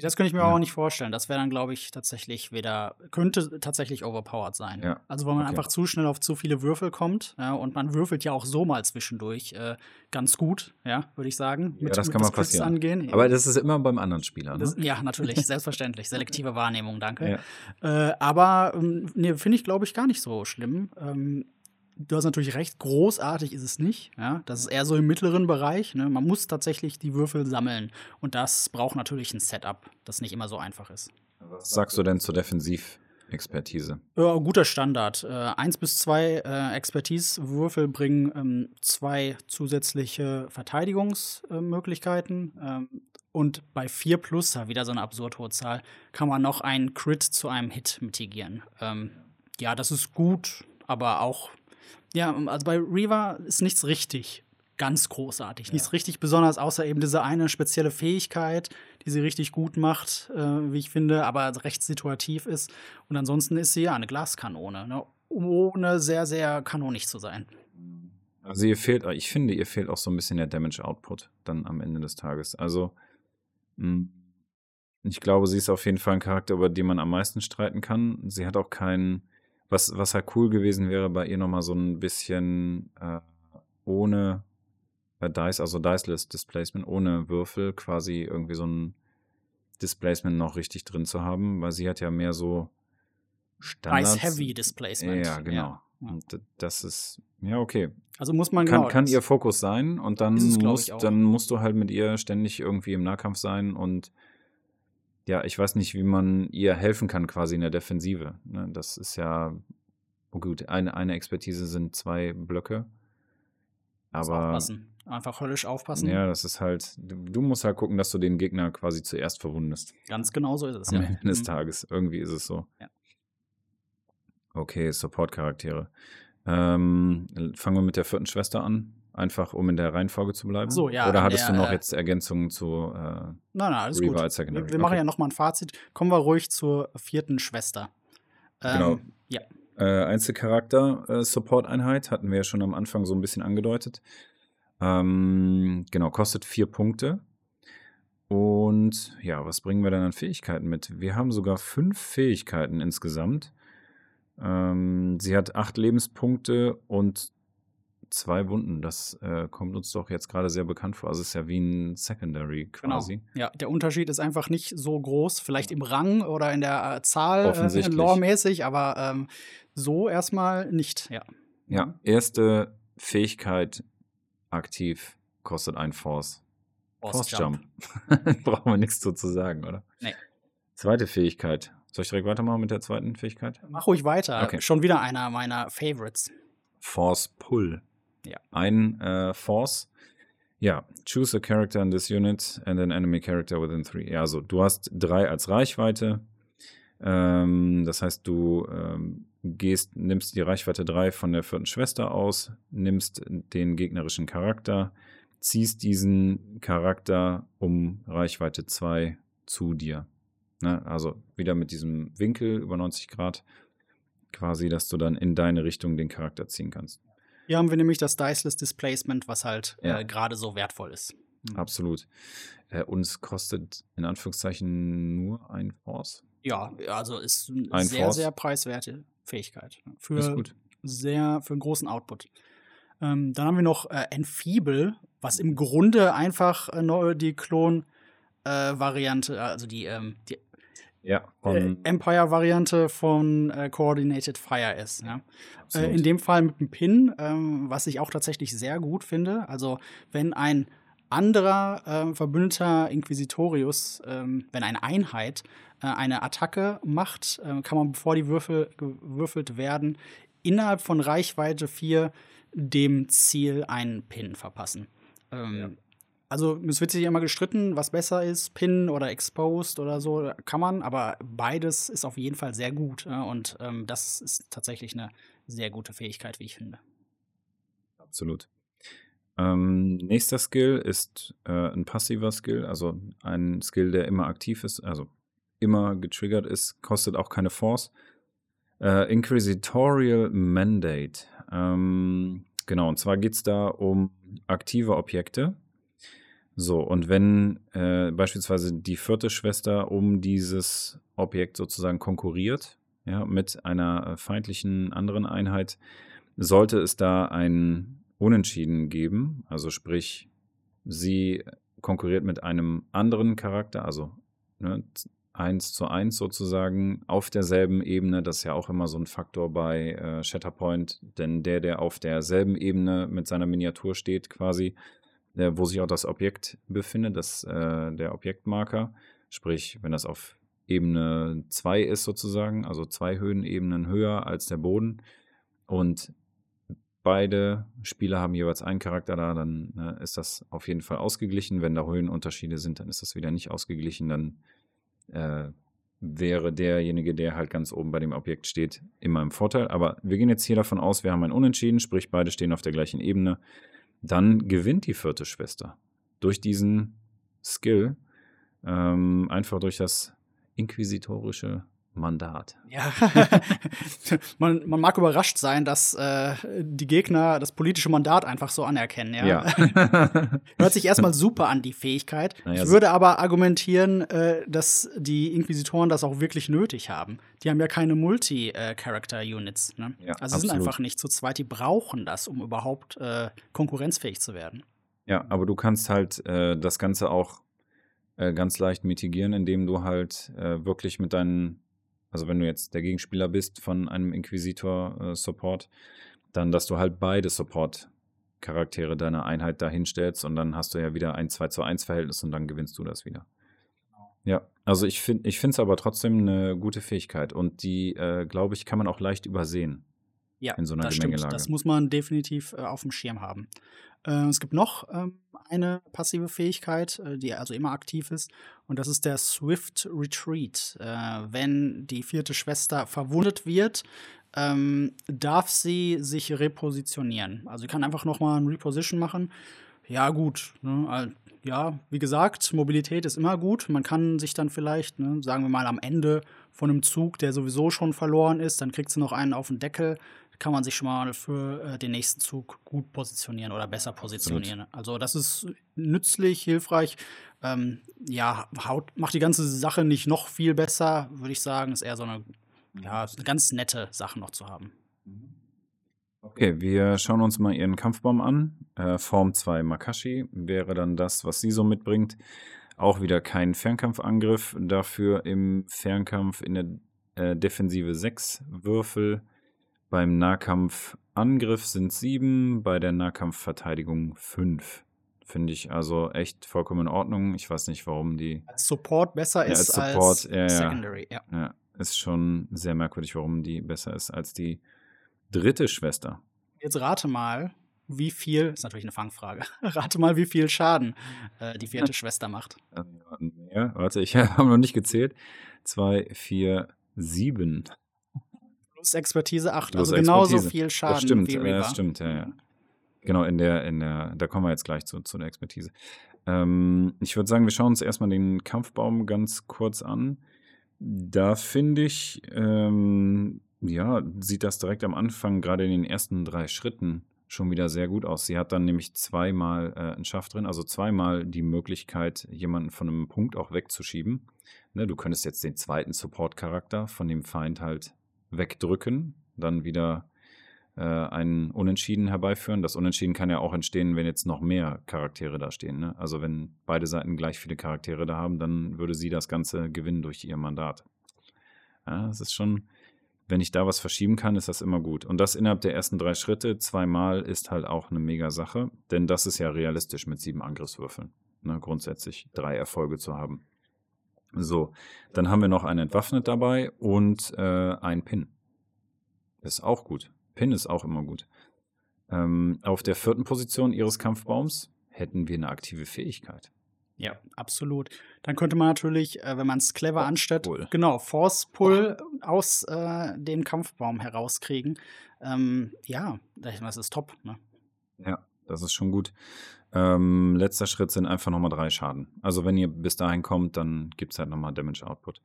Das könnte ich mir ja. auch nicht vorstellen. Das wäre dann, glaube ich, tatsächlich wieder, könnte tatsächlich overpowered sein. Ja. Also, weil man okay. einfach zu schnell auf zu viele Würfel kommt. Ja, und man würfelt ja auch so mal zwischendurch äh, ganz gut, ja, würde ich sagen. Mit, ja, das kann mal passieren. Angehen. Aber das ist immer beim anderen Spieler, ne? Das, ja, natürlich, selbstverständlich. Selektive Wahrnehmung, danke. Äh, aber ähm, nee, finde ich, glaube ich, gar nicht so schlimm. Ähm, du hast natürlich recht, großartig ist es nicht. Ja? Das ist eher so im mittleren Bereich. Ne? Man muss tatsächlich die Würfel sammeln. Und das braucht natürlich ein Setup, das nicht immer so einfach ist. Was sagst du denn zur Defensivexpertise? Ja, guter Standard. Äh, eins bis zwei äh, Expertise-Würfel bringen ähm, zwei zusätzliche Verteidigungsmöglichkeiten. Ähm, und bei 4 plus, wieder so eine absurd hohe Zahl, kann man noch einen Crit zu einem Hit mitigieren. Ähm, ja, das ist gut, aber auch ja, also bei Reva ist nichts richtig ganz großartig, ja. nichts richtig besonders, außer eben diese eine spezielle Fähigkeit, die sie richtig gut macht, äh, wie ich finde, aber recht situativ ist. Und ansonsten ist sie ja eine Glaskanone, ne? ohne sehr, sehr kanonisch zu sein. Also ihr fehlt, ich finde, ihr fehlt auch so ein bisschen der Damage Output dann am Ende des Tages. Also hm, ich glaube, sie ist auf jeden Fall ein Charakter, über den man am meisten streiten kann. Sie hat auch keinen was, was halt cool gewesen wäre, bei ihr nochmal so ein bisschen äh, ohne äh, Dice, also Diceless Displacement, ohne Würfel quasi irgendwie so ein Displacement noch richtig drin zu haben, weil sie hat ja mehr so Standards. Dice-Heavy Displacement. Ja, genau. Ja. Und das ist, ja, okay. Also muss man kann, genau, kann ihr Fokus sein und dann, es, musst, dann musst du halt mit ihr ständig irgendwie im Nahkampf sein und ja, ich weiß nicht, wie man ihr helfen kann, quasi in der Defensive. Ne? Das ist ja, oh gut, eine, eine Expertise sind zwei Blöcke. Aber. Aufpassen. Einfach höllisch aufpassen. Ja, das ist halt, du, du, musst halt gucken, dass du den Gegner quasi zuerst verwundest. Ganz genau so ist es. Am ja. Ende des mhm. Tages. Irgendwie ist es so. Ja. Okay, Support-Charaktere. Ähm, fangen wir mit der vierten Schwester an. Einfach, um in der Reihenfolge zu bleiben? So, ja. Oder hattest der, du noch äh, jetzt Ergänzungen zu äh, nein, nein, alles Reaver gut. als Secondary? Wir, wir okay. machen ja noch mal ein Fazit. Kommen wir ruhig zur vierten Schwester. Ähm, genau. Ja. Äh, Einzelcharakter-Support-Einheit äh, hatten wir ja schon am Anfang so ein bisschen angedeutet. Ähm, genau, kostet vier Punkte. Und ja, was bringen wir dann an Fähigkeiten mit? Wir haben sogar fünf Fähigkeiten insgesamt. Ähm, sie hat acht Lebenspunkte und zwei Wunden. Das äh, kommt uns doch jetzt gerade sehr bekannt vor. Also es ist ja wie ein Secondary genau. quasi. Genau. Ja, der Unterschied ist einfach nicht so groß, vielleicht im Rang oder in der äh, Zahl äh, lore-mäßig, aber ähm, so erstmal nicht, ja. Ja, erste Fähigkeit aktiv kostet ein Force. Force, Force Jump. Jump. Brauchen wir nichts zu sagen, oder? Nee. Zweite Fähigkeit. Soll ich direkt weitermachen mit der zweiten Fähigkeit? Mach ruhig weiter. Okay. Schon wieder einer meiner Favorites. Force Pull. Ja. Ein äh, Force Ja, choose a character in this unit and an enemy character within three. Ja, also du hast drei als Reichweite. Ähm, das heißt, du ähm, gehst, nimmst die Reichweite 3 von der vierten Schwester aus, nimmst den gegnerischen Charakter, ziehst diesen Charakter um Reichweite 2 zu dir. Ne? Also wieder mit diesem Winkel über 90 Grad, quasi, dass du dann in deine Richtung den Charakter ziehen kannst. Hier haben wir nämlich das Diceless Displacement, was halt Ja. äh, gerade so wertvoll ist. Absolut. Äh, uns kostet in Anführungszeichen nur ein Force. Ja, also ist eine Ein sehr, Force. sehr preiswerte Fähigkeit. Für Ist gut. sehr für einen großen Output. Ähm, dann haben wir noch äh, Enfeeble, was im Grunde einfach äh, die Klon-Variante, also die, ähm, die Ja, äh, Empire-Variante von äh, Coordinated Fire ist. Ja? Äh, in dem Fall mit dem Pin, ähm, was ich auch tatsächlich sehr gut finde. Also, wenn ein anderer ähm, Verbündeter Inquisitorius, ähm, wenn eine Einheit äh, eine Attacke macht, äh, kann man, bevor die Würfel gewürfelt werden, innerhalb von Reichweite 4 dem Ziel einen Pin verpassen. Ähm, Ja. Also, es wird sich immer gestritten, was besser ist, Pin oder Exposed oder so, kann man, aber beides ist auf jeden Fall sehr gut. Und ähm, das ist tatsächlich eine sehr gute Fähigkeit, wie ich finde. Absolut. Ähm, nächster Skill ist äh, ein passiver Skill, also ein Skill, der immer aktiv ist, also immer getriggert ist, kostet auch keine Force. Äh, Inquisitorial Mandate. Ähm, genau, und zwar geht es da um aktive Objekte. So, und wenn äh, beispielsweise die vierte Schwester um dieses Objekt sozusagen konkurriert, ja, mit einer äh, feindlichen anderen Einheit, sollte es da ein Unentschieden geben, also sprich, sie konkurriert mit einem anderen Charakter, also ne, eins zu eins sozusagen auf derselben Ebene. Das ist ja auch immer so ein Faktor bei äh, Shatterpoint, denn der, der auf derselben Ebene mit seiner Miniatur steht, quasi, äh, wo sich auch das Objekt befindet, das, äh, der Objektmarker, sprich, wenn das auf Ebene 2 ist sozusagen, also zwei Höhenebenen höher als der Boden und beide Spieler haben jeweils einen Charakter da, dann ne, ist das auf jeden Fall ausgeglichen. Wenn da Höhenunterschiede sind, dann ist das wieder nicht ausgeglichen. Dann äh, wäre derjenige, der halt ganz oben bei dem Objekt steht, immer im Vorteil. Aber wir gehen jetzt hier davon aus, wir haben ein Unentschieden, sprich beide stehen auf der gleichen Ebene. Dann gewinnt die vierte Schwester durch diesen Skill, ähm, einfach durch das inquisitorische Mandat. Ja, man, man mag überrascht sein, dass äh, die Gegner das politische Mandat einfach so anerkennen. Ja. Ja. Hört sich erstmal super an, die Fähigkeit. Naja, ich so- würde aber argumentieren, äh, dass die Inquisitoren das auch wirklich nötig haben. Die haben ja keine Multi-Character-Units. Ne? Ja, also sie sind einfach nicht zu zweit. Die brauchen das, um überhaupt äh, konkurrenzfähig zu werden. Ja, aber du kannst halt äh, das Ganze auch äh, ganz leicht mitigieren, indem du halt äh, wirklich mit deinen, also wenn du jetzt der Gegenspieler bist von einem Inquisitor-Support, dann, dass du halt beide Support-Charaktere deiner Einheit dahinstellst und dann hast du ja wieder ein 2 zu 1 Verhältnis und dann gewinnst du das wieder. Ja, also ich finde ich finde es aber trotzdem eine gute Fähigkeit und die, äh, glaube ich, kann man auch leicht übersehen. Ja, In so einer das stimmt. Gemengelage. Das muss man definitiv äh, auf dem Schirm haben. Äh, es gibt noch ähm, eine passive Fähigkeit, äh, die also immer aktiv ist, und das ist der Swift Retreat. Äh, wenn die vierte Schwester verwundet wird, ähm, darf sie sich repositionieren. Also sie kann einfach noch mal ein Reposition machen. Ja, gut. Ne? Ja, wie gesagt, Mobilität ist immer gut. Man kann sich dann vielleicht, ne, sagen wir mal, am Ende von einem Zug, der sowieso schon verloren ist, dann kriegt sie noch einen auf den Deckel. Kann man sich schon mal für äh, den nächsten Zug gut positionieren oder besser positionieren. Also, das ist nützlich, hilfreich. Ähm, ja, haut, macht die ganze Sache nicht noch viel besser, würde ich sagen. Ist eher so eine, ja, eine ganz nette Sache noch zu haben. Okay, wir schauen uns mal ihren Kampfbaum an. Äh, Form 2 Makashi wäre dann das, was sie so mitbringt. Auch wieder kein Fernkampfangriff, dafür im Fernkampf in der äh, Defensive 6 Würfel. Beim Nahkampfangriff sind 7, bei der Nahkampfverteidigung 5. Finde ich also echt vollkommen in Ordnung. Ich weiß nicht, warum die. Als Support besser Ja, ist als Support, als ja. Secondary. Ja. Ja, ist schon sehr merkwürdig, warum die besser ist als die dritte Schwester. Jetzt rate mal, wie viel, ist natürlich eine Fangfrage, rate mal, wie viel Schaden äh, die vierte Schwester macht. Ja, warte, ich habe noch nicht gezählt. Zwei, vier, sieben. Expertise 8, Plus also genauso Expertise. viel Schaden das stimmt, wie Reaver. Ja, das stimmt, ja, ja. Genau, in der, in der, da kommen wir jetzt gleich zu, zu der Expertise. Ähm, ich würde sagen, wir schauen uns erstmal den Kampfbaum ganz kurz an. Da finde ich, ähm, ja, sieht das direkt am Anfang, gerade in den ersten drei Schritten, schon wieder sehr gut aus. Sie hat dann nämlich zweimal äh, einen Schaft drin, also zweimal die Möglichkeit, jemanden von einem Punkt auch wegzuschieben. Ne, du könntest jetzt den zweiten Support-Charakter von dem Feind halt wegdrücken, dann wieder äh, einen Unentschieden herbeiführen. Das Unentschieden kann ja auch entstehen, wenn jetzt noch mehr Charaktere da stehen. Ne? Also wenn beide Seiten gleich viele Charaktere da haben, dann würde sie das Ganze gewinnen durch ihr Mandat. Ja, das ist schon, wenn ich da was verschieben kann, ist das immer gut. Und das innerhalb der ersten drei Schritte zweimal ist halt auch eine mega Sache, denn das ist ja realistisch mit sieben Angriffswürfeln. Ne? Grundsätzlich drei Erfolge zu haben. So, dann haben wir noch einen Entwaffnet dabei und äh, ein Pin. Ist auch gut. Pin ist auch immer gut. Ähm, auf der vierten Position ihres Kampfbaums hätten wir eine aktive Fähigkeit. Ja, absolut. Dann könnte man natürlich, äh, wenn man es clever anstellt, Pull. genau, Force Pull oh. aus äh, dem Kampfbaum herauskriegen. Ähm, ja, das ist top. Ne? Ja, das ist schon gut. Ähm, letzter Schritt sind einfach nochmal drei Schaden. Also wenn ihr bis dahin kommt, dann gibt es halt nochmal Damage Output.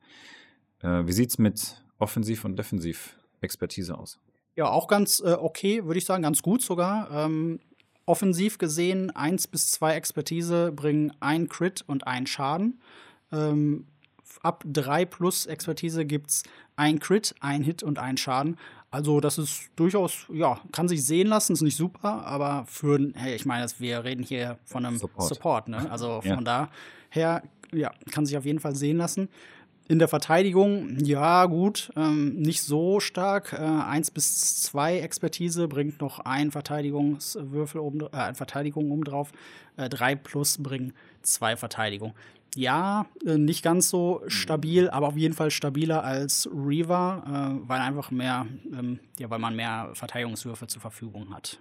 Äh, wie sieht es mit Offensiv- und Defensiv-Expertise aus? Ja, auch ganz äh, okay, würde ich sagen, ganz gut sogar. Ähm, offensiv gesehen, eins bis zwei Expertise bringen ein Crit und ein Schaden. Ähm, ab drei plus Expertise gibt es ein Crit, ein Hit und ein Schaden. Also, das ist durchaus, ja, kann sich sehen lassen, ist nicht super, aber für, hey, ich meine, wir reden hier von einem Support, Support ne? Also von ja. daher, ja, kann sich auf jeden Fall sehen lassen. In der Verteidigung, ja, gut, ähm, nicht so stark. Äh, eins bis zwei Expertise bringt noch ein Verteidigungswürfel oben, äh, Verteidigung oben drauf. Äh, drei plus bringen zwei Verteidigung ja, äh, nicht ganz so stabil, aber auf jeden Fall stabiler als Reaver, äh, weil einfach mehr, ähm, ja, weil man mehr Verteidigungswürfe zur Verfügung hat.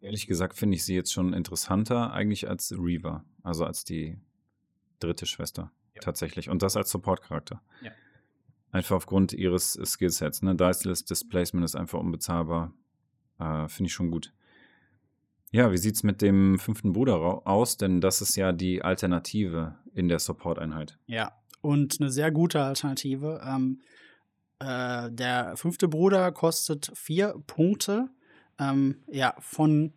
Ehrlich gesagt finde ich sie jetzt schon interessanter eigentlich als Reaver, also als die dritte Schwester ja. tatsächlich. Und das als Support-Charakter. Ja. Einfach aufgrund ihres Skillsets. Ne? Diceless Displacement ist einfach unbezahlbar. Äh, finde ich schon gut. Ja, wie sieht's mit dem fünften Bruder aus? Denn das ist ja die Alternative in der Support-Einheit. Ja, und eine sehr gute Alternative. Ähm, äh, der fünfte Bruder kostet vier Punkte. Ähm, ja, von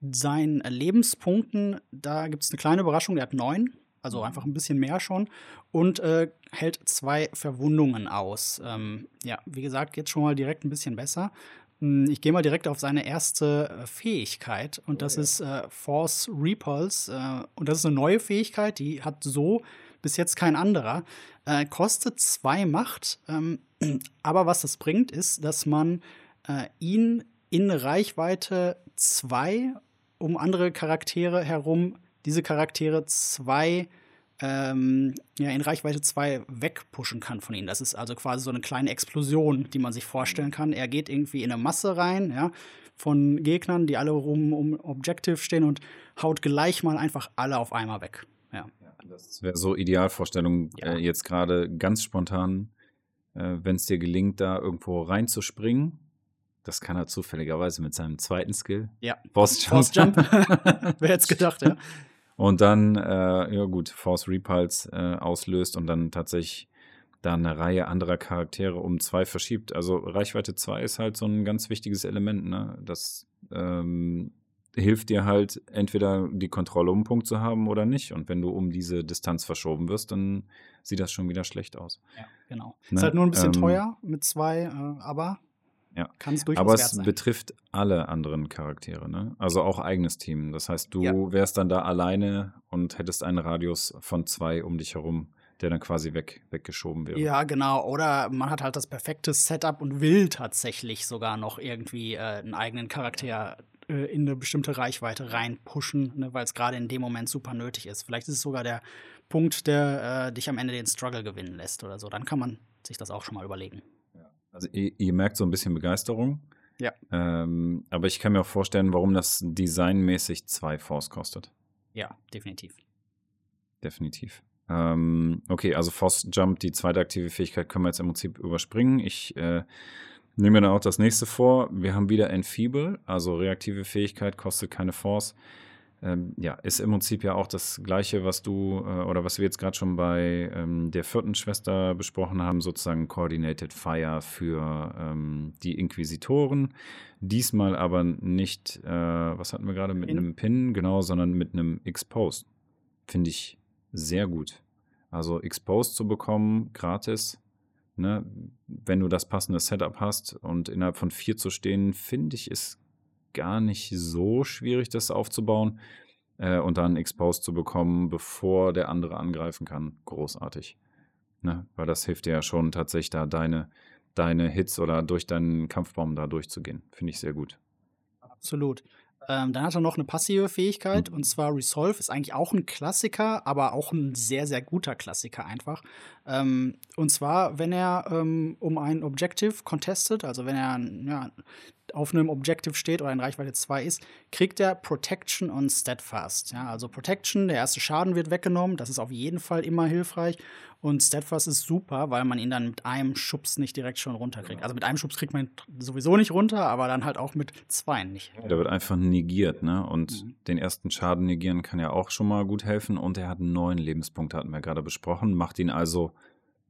seinen Lebenspunkten, da gibt es eine kleine Überraschung, der hat neun, also mhm. einfach ein bisschen mehr schon, und äh, hält zwei Verwundungen aus. Ähm, ja, wie gesagt, jetzt schon mal direkt ein bisschen besser. Hm, ich gehe mal direkt auf seine erste äh, Fähigkeit und das oh, ja. ist äh, Force Repulse. Äh, und das ist eine neue Fähigkeit, die hat so bis jetzt kein anderer. Äh, kostet zwei Macht, ähm, aber was das bringt, ist, dass man äh, ihn in Reichweite zwei um andere Charaktere herum, diese Charaktere zwei ähm, ja, in Reichweite 2 wegpushen kann von ihnen. Das ist also quasi so eine kleine Explosion, die man sich vorstellen kann. Er geht irgendwie in eine Masse rein, ja, von Gegnern, die alle rum um Objective stehen und haut gleich mal einfach alle auf einmal weg. Ja. das wäre so Idealvorstellung ja. äh, jetzt gerade ganz spontan, äh, wenn es dir gelingt, da irgendwo reinzuspringen. Das kann er zufälligerweise mit seinem zweiten Skill. Ja. Boss Jump. Boss Jump. Wer hätte es gedacht, ja und dann, äh, ja gut, Force Repulse äh, auslöst und dann tatsächlich da eine Reihe anderer Charaktere um zwei verschiebt. Also Reichweite 2 ist halt so ein ganz wichtiges Element, ne? Das ähm, hilft dir halt entweder die Kontrolle um einen Punkt zu haben oder nicht. Und wenn du um diese Distanz verschoben wirst, dann sieht das schon wieder schlecht aus. Ja, genau. Ne? Ist halt nur ein bisschen ähm, teuer mit zwei, äh, aber ja. Aber es sein. betrifft alle anderen Charaktere, ne? Also auch eigenes Team. Das heißt, du ja. wärst dann da alleine und hättest einen Radius von zwei um dich herum, der dann quasi weg, weggeschoben wäre. Ja, genau. Oder man hat halt das perfekte Setup und will tatsächlich sogar noch irgendwie äh, einen eigenen Charakter äh, in eine bestimmte Reichweite reinpushen, ne, weil es gerade in dem Moment super nötig ist. Vielleicht ist es sogar der Punkt, der äh, dich am Ende den Struggle gewinnen lässt oder so. Dann kann man sich das auch schon mal überlegen. Also ihr, ihr, merkt so ein bisschen Begeisterung. Ja. Ähm, aber ich kann mir auch vorstellen, warum das designmäßig zwei Force kostet. Ja, definitiv. Definitiv. Ähm, okay, also Force Jump, die zweite aktive Fähigkeit, können wir jetzt im Prinzip überspringen. Ich äh, nehme mir dann auch das nächste vor. Wir haben wieder Enfeeble, also reaktive Fähigkeit, kostet keine Force. Ähm, ja, ist im Prinzip ja auch das Gleiche, was du äh, oder was wir jetzt gerade schon bei ähm, der vierten Schwester besprochen haben, sozusagen Coordinated Fire für ähm, die Inquisitoren. Diesmal aber nicht, äh, was hatten wir gerade, mit Pin. einem Pin, genau, sondern mit einem Exposed. Finde ich sehr gut. Also Exposed zu bekommen, gratis, ne, wenn du das passende Setup hast und innerhalb von vier zu stehen, finde ich, ist gar nicht so schwierig, das aufzubauen äh, und dann Exposed zu bekommen, bevor der andere angreifen kann. Großartig. Ne? Weil das hilft dir ja schon tatsächlich da deine, deine Hits oder durch deinen Kampfbaum da durchzugehen. Finde ich sehr gut. Absolut. Ähm, dann hat er noch eine passive Fähigkeit und zwar Resolve ist eigentlich auch ein Klassiker, aber auch ein sehr, sehr guter Klassiker einfach. Ähm, und zwar, wenn er ähm, um ein Objective contestet, also wenn er ja, auf einem Objective steht oder in Reichweite 2 ist, kriegt er Protection und Steadfast. Ja, also Protection, der erste Schaden wird weggenommen, das ist auf jeden Fall immer hilfreich. Und Steadfast ist super, weil man ihn dann mit einem Schubs nicht direkt schon runterkriegt. Also mit einem Schubs kriegt man ihn sowieso nicht runter, aber dann halt auch mit zwei nicht. Der wird einfach negiert, ne? Und Mhm. den ersten Schaden negieren kann ja auch schon mal gut helfen. Und er hat neun Lebenspunkte, hatten wir gerade besprochen. Macht ihn also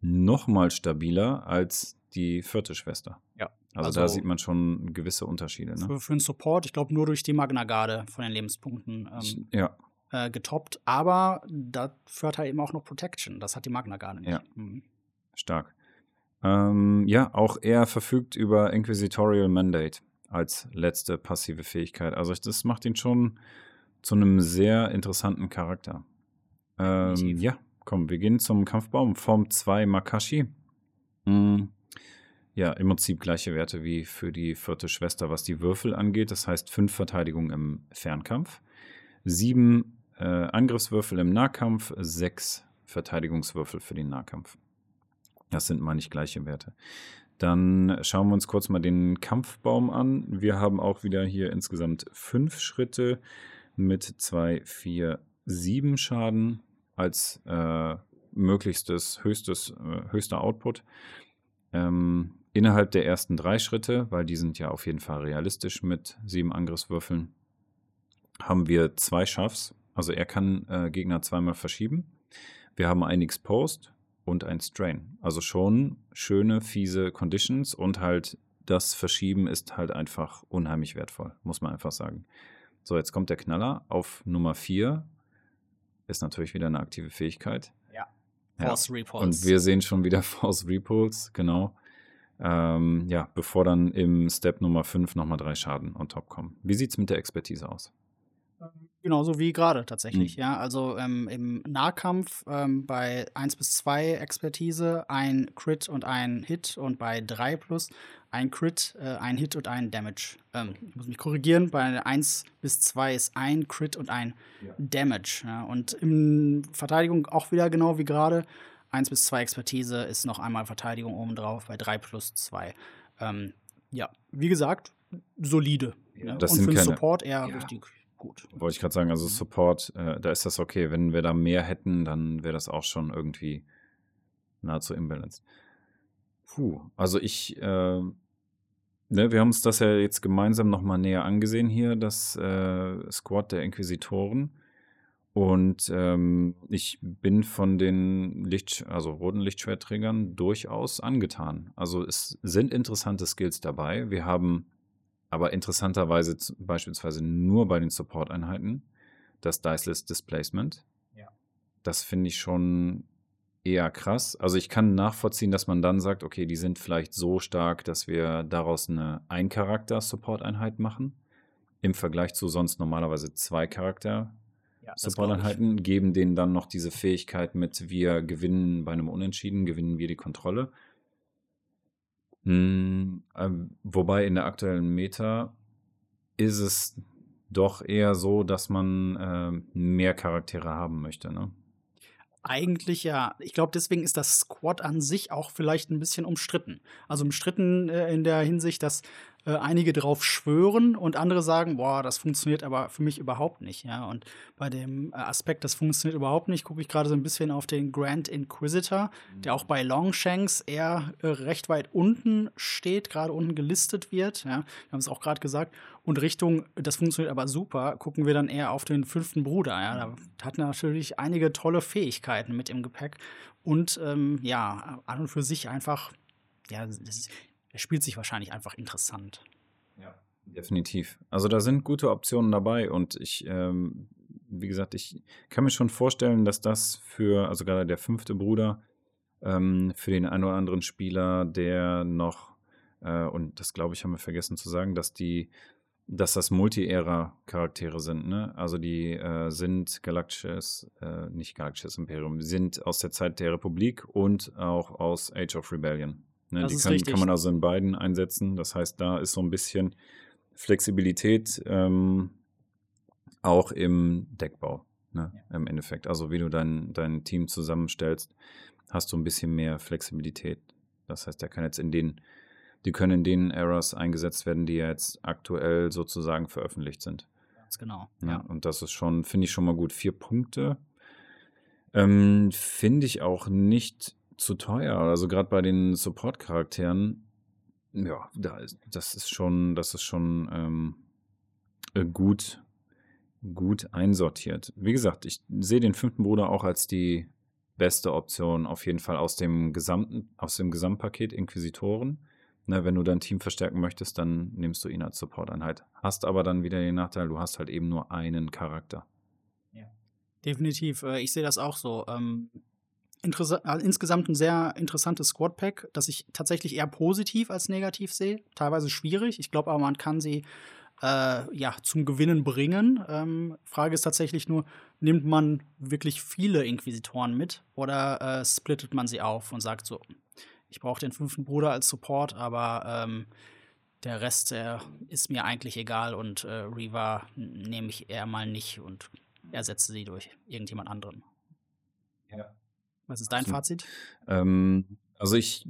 noch mal stabiler als die vierte Schwester. Ja. Also, da Also- sieht man schon gewisse Unterschiede, ne? Für, für einen Support, ich glaube, nur durch die Magna Garde von den Lebenspunkten ähm, Ja, äh, getoppt. Aber dafür hat er eben auch noch Protection. Das hat die Magna Garde nicht. Ja. Mhm. stark. Ähm, ja, auch er verfügt über Inquisitorial Mandate als letzte passive Fähigkeit. Also das macht ihn schon zu einem sehr interessanten Charakter. Ähm, ja, komm, wir gehen zum Kampfbaum. Form 2 Makashi. Mm, ja, im Prinzip gleiche Werte wie für die vierte Schwester, was die Würfel angeht. Das heißt, fünf Verteidigung im Fernkampf, sieben äh, Angriffswürfel im Nahkampf, sechs Verteidigungswürfel für den Nahkampf. Das sind mal nicht gleiche Werte. Dann schauen wir uns kurz mal den Kampfbaum an. Wir haben auch wieder hier insgesamt fünf Schritte mit zwei, vier, sieben Schaden als äh, möglichstes, höchstes, äh, höchster Output. Ähm, innerhalb der ersten drei Schritte, weil die sind ja auf jeden Fall realistisch mit sieben Angriffswürfeln, haben wir zwei Schaffs. Also er kann äh, Gegner zweimal verschieben. Wir haben ein Exposed und ein Strain. Also schon schöne, fiese Conditions und halt das Verschieben ist halt einfach unheimlich wertvoll, muss man einfach sagen. So, jetzt kommt der Knaller auf Nummer 4. Ist natürlich wieder eine aktive Fähigkeit. Ja. Ja. Force Repulse. Und wir sehen schon wieder Force Repulse, genau. Ähm, ja, bevor dann im Step Nummer 5 nochmal drei Schaden on top kommen. Wie sieht's mit der Expertise aus? Genauso wie gerade tatsächlich, Mhm. ja. Also ähm, im Nahkampf ähm, bei 1 bis 2 Expertise ein Crit und ein Hit und bei 3 plus ein Crit, äh, ein Hit und ein Damage. Ähm, ich muss mich korrigieren, bei 1 bis 2 ist ein Crit und ein Damage. Ja. Und in Verteidigung auch wieder genau wie gerade. 1 bis 2 Expertise ist noch einmal Verteidigung obendrauf bei 3 plus 2. Ähm, ja, wie gesagt, solide. ne? das und für den keine- Support eher Ja. richtig gut. Wollte ich gerade sagen, also Support, äh, da ist das okay. Wenn wir da mehr hätten, dann wäre das auch schon irgendwie nahezu imbalanced. Puh, also ich, äh, ne, wir haben uns das ja jetzt gemeinsam nochmal näher angesehen hier, das äh, Squad der Inquisitoren. Und ähm, ich bin von den Licht, also roten Lichtschwertträgern durchaus angetan. Also es sind interessante Skills dabei. Wir haben aber interessanterweise beispielsweise nur bei den Support-Einheiten das Diceless Displacement. Ja. Das finde ich schon eher krass. Also ich kann nachvollziehen, dass man dann sagt, okay, die sind vielleicht so stark, dass wir daraus eine Ein-Charakter-Support-Einheit machen. Im Vergleich zu sonst normalerweise zwei Charakter Ja. Support-Einheiten, geben denen dann noch diese Fähigkeit mit, wir gewinnen bei einem Unentschieden, gewinnen wir die Kontrolle. Hm, ähm, wobei in der aktuellen Meta ist es doch eher so, dass man ähm, mehr Charaktere haben möchte. Ne? Eigentlich ja. Ich glaube, deswegen ist das Squad an sich auch vielleicht ein bisschen umstritten. Also umstritten äh, in der Hinsicht, dass äh, einige drauf schwören und andere sagen, boah, das funktioniert aber für mich überhaupt nicht. Ja, und bei dem äh, Aspekt, das funktioniert überhaupt nicht, gucke ich gerade so ein bisschen auf den Grand Inquisitor, der auch bei Longshanks eher äh, recht weit unten steht, gerade unten gelistet wird. Ja, wir haben es auch gerade gesagt. Und Richtung, das funktioniert aber super, gucken wir dann eher auf den fünften Bruder. Ja, da hat natürlich einige tolle Fähigkeiten mit im Gepäck und ähm, ja, an und für sich einfach, ja, er spielt sich wahrscheinlich einfach interessant. Ja, definitiv. Also da sind gute Optionen dabei und ich, ähm, wie gesagt, ich kann mir schon vorstellen, dass das für, also gerade der fünfte Bruder, ähm, für den einen oder anderen Spieler, der noch, äh, und das glaube ich, haben wir vergessen zu sagen, dass die, dass das Multi-Ära-Charaktere sind, ne? Also die äh, sind galaktisches, äh, nicht galaktisches Imperium, sind aus der Zeit der Republik und auch aus Age of Rebellion. Ne, die kann, kann, man also in beiden einsetzen. Das heißt, da ist so ein bisschen Flexibilität ähm, auch im Deckbau. Ne, ja. Im Endeffekt. Also wie du dein, dein Team zusammenstellst, hast du ein bisschen mehr Flexibilität. Das heißt, der kann jetzt in den, die können in den Errors eingesetzt werden, die jetzt aktuell sozusagen veröffentlicht sind. Ganz genau. Ja, ja. Und das ist schon, finde ich schon mal gut. Vier Punkte. Ähm, finde ich auch nicht zu teuer. Also gerade bei den Support-Charakteren, ja, da ist, das ist schon, das ist schon ähm, äh, gut, gut einsortiert. Wie gesagt, ich sehe den fünften Bruder auch als die beste Option auf jeden Fall aus dem gesamten, aus dem Gesamtpaket Inquisitoren. Ne, wenn du dein Team verstärken möchtest, dann nimmst du ihn als Support-Einheit. Hast aber dann wieder den Nachteil, du hast halt eben nur einen Charakter. Ja. Definitiv. Äh, ich sehe das auch so. Äh, insgesamt ein sehr interessantes Squad-Pack, das ich tatsächlich eher positiv als negativ sehe. Teilweise schwierig. Ich glaube aber, man kann sie äh, ja, zum Gewinnen bringen. Ähm, Frage ist tatsächlich nur, nimmt man wirklich viele Inquisitoren mit oder äh, splittet man sie auf und sagt so, ich brauche den fünften Bruder als Support, aber ähm, der Rest der ist mir eigentlich egal und äh, Reaver nehme ich eher mal nicht und ersetze sie durch irgendjemand anderen. Ja. Was ist dein also, Fazit? Ähm, also ich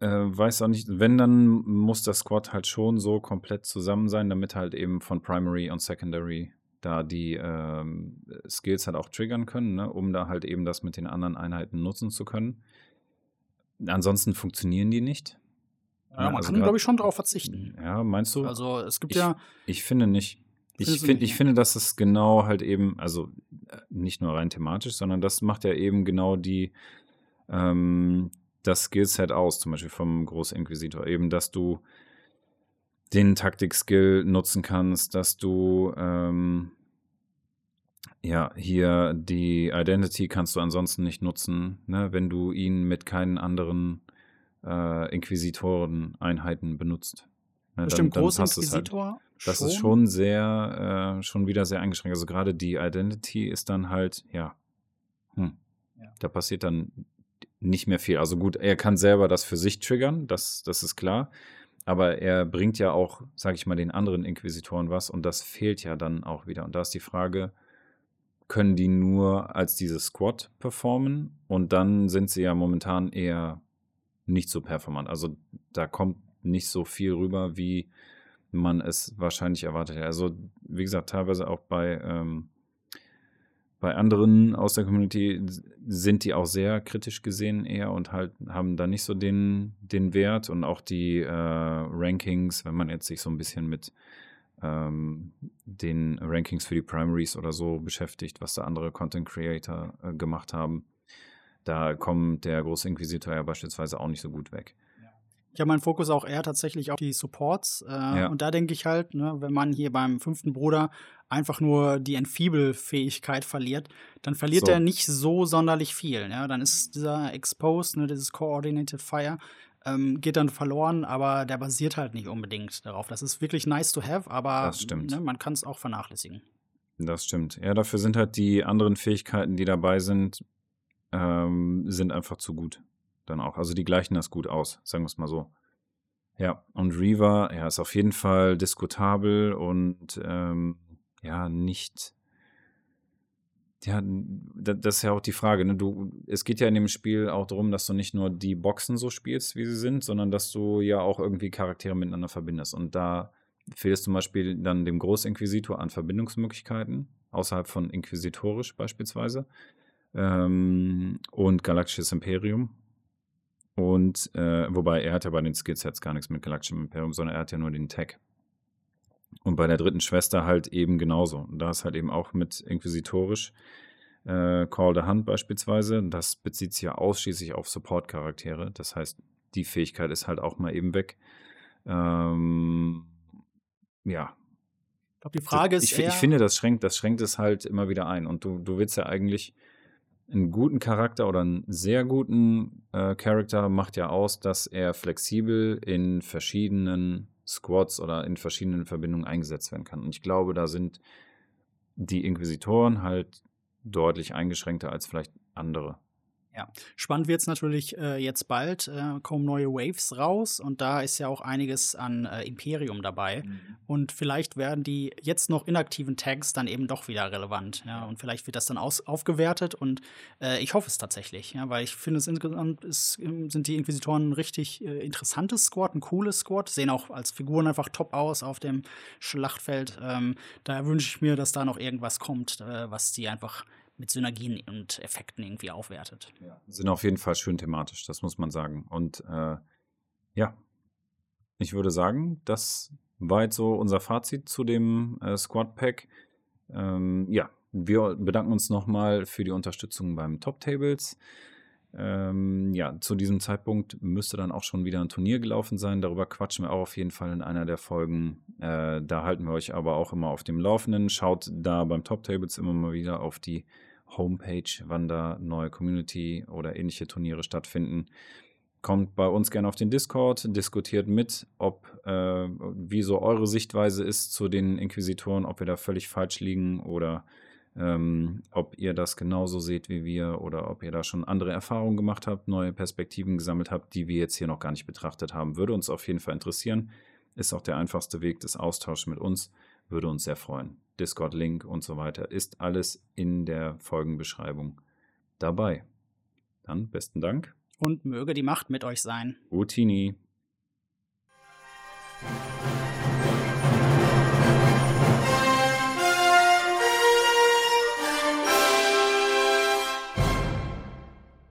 äh, weiß auch nicht, wenn, dann muss das Squad halt schon so komplett zusammen sein, damit halt eben von Primary und Secondary da die ähm, Skills halt auch triggern können, ne, um da halt eben das mit den anderen Einheiten nutzen zu können. Ansonsten funktionieren die nicht. Ja, man also kann, glaube ich, schon darauf verzichten. Ja, meinst du? Also es gibt ich, ja. Ich finde nicht. Ich, find, ich finde, dass es genau halt eben, also äh, nicht nur rein thematisch, sondern das macht ja eben genau die, ähm, das Skillset aus, zum Beispiel vom Großinquisitor. Eben, dass du den Taktik-Skill nutzen kannst, dass du ähm, ja hier die Identity kannst du ansonsten nicht nutzen, ne, wenn du ihn mit keinen anderen äh, Inquisitoren-Einheiten benutzt. Ne, Bestimmt dann, dann halt. Großinquisitor. Halt. Das schon? ist schon sehr, äh, schon wieder sehr eingeschränkt. Also gerade die Identity ist dann halt, ja, hm, ja, da passiert dann nicht mehr viel. Also gut, er kann selber das für sich triggern, das, das ist klar. Aber er bringt ja auch, sag ich mal, den anderen Inquisitoren was und das fehlt ja dann auch wieder. Und da ist die Frage, können die nur als dieses Squad performen? Und dann sind sie ja momentan eher nicht so performant. Also da kommt nicht so viel rüber, wie man es wahrscheinlich erwartet. Also, wie gesagt, teilweise auch bei, ähm, bei anderen aus der Community sind die auch sehr kritisch gesehen eher und halt haben da nicht so den, den Wert und auch die äh, Rankings, wenn man jetzt sich so ein bisschen mit ähm, den Rankings für die Primaries oder so beschäftigt, was da andere Content Creator äh, gemacht haben, da kommt der Großinquisitor ja beispielsweise auch nicht so gut weg. Ich habe meinen Fokus auch eher tatsächlich auf die Supports. Äh, ja. Und da denke ich halt, ne, wenn man hier beim fünften Bruder einfach nur die Enfeeble-Fähigkeit verliert, dann verliert so. er nicht so sonderlich viel. Ja? Dann ist dieser Exposed, ne, dieses Coordinated Fire, ähm, geht dann verloren, aber der basiert halt nicht unbedingt darauf. Das ist wirklich nice to have, aber ne, man kann es auch vernachlässigen. Das stimmt. Ja, dafür sind halt die anderen Fähigkeiten, die dabei sind, ähm, sind einfach zu gut dann auch. Also die gleichen das gut aus, sagen wir es mal so. Ja, und Reaver, ja, ist auf jeden Fall diskutabel und ähm, ja, nicht, Ja, das ist ja auch die Frage. Ne? Du, es geht ja in dem Spiel auch darum, dass du nicht nur die Boxen so spielst, wie sie sind, sondern dass du ja auch irgendwie Charaktere miteinander verbindest. Und da fehlt es zum Beispiel dann dem Großinquisitor an Verbindungsmöglichkeiten, außerhalb von Inquisitorisch beispielsweise. Ähm, und Galaktisches Imperium. Und äh, wobei er hat ja bei den Skillsets gar nichts mit Galaktischem Imperium, sondern er hat ja nur den Tag. Und bei der dritten Schwester halt eben genauso. Und da ist halt eben auch mit Inquisitorisch äh, Call the Hand beispielsweise. Das bezieht sich ja ausschließlich auf Support-Charaktere. Das heißt, die Fähigkeit ist halt auch mal eben weg. Ähm, ja. Ich glaube, die Frage ist. Ich, ich, finde, das schränkt, das schränkt es halt immer wieder ein. Und du, du willst ja eigentlich einen guten Charakter oder einen sehr guten äh, Charakter macht ja aus, dass er flexibel in verschiedenen Squads oder in verschiedenen Verbindungen eingesetzt werden kann. Und ich glaube, da sind die Inquisitoren halt deutlich eingeschränkter als vielleicht andere. Ja, spannend wird es natürlich äh, jetzt bald, äh, kommen neue Waves raus und da ist ja auch einiges an äh, Imperium dabei. Mhm. Und vielleicht werden die jetzt noch inaktiven Tags dann eben doch wieder relevant. Ja, und vielleicht wird das dann aus aufgewertet und äh, ich hoffe es tatsächlich, ja, weil ich finde, es insgesamt ist, ähm, sind die Inquisitoren ein richtig äh, interessantes Squad, ein cooles Squad, sehen auch als Figuren einfach top aus auf dem Schlachtfeld. Ähm, daher wünsche ich mir, dass da noch irgendwas kommt, äh, was die einfach mit Synergien und Effekten irgendwie aufwertet. Ja, sind auf jeden Fall schön thematisch, das muss man sagen. Und äh, ja, ich würde sagen, das war jetzt so unser Fazit zu dem äh, Squad Pack. Ähm, ja, wir bedanken uns nochmal für die Unterstützung beim Top Tables. Ähm, ja, zu diesem Zeitpunkt müsste dann auch schon wieder ein Turnier gelaufen sein. Darüber quatschen wir auch auf jeden Fall in einer der Folgen. Äh, da halten wir euch aber auch immer auf dem Laufenden. Schaut da beim Top Tables immer mal wieder auf die Homepage, wann da neue Community oder ähnliche Turniere stattfinden. Kommt bei uns gerne auf den Discord, diskutiert mit, ob äh, wie so eure Sichtweise ist zu den Inquisitoren, ob wir da völlig falsch liegen oder ähm, ob ihr das genauso seht wie wir oder ob ihr da schon andere Erfahrungen gemacht habt, neue Perspektiven gesammelt habt, die wir jetzt hier noch gar nicht betrachtet haben. Würde uns auf jeden Fall interessieren. Ist auch der einfachste Weg des Austauschs mit uns. Würde uns sehr freuen. Discord-Link und so weiter ist alles in der Folgenbeschreibung dabei. Dann besten Dank. Und möge die Macht mit euch sein. Utini.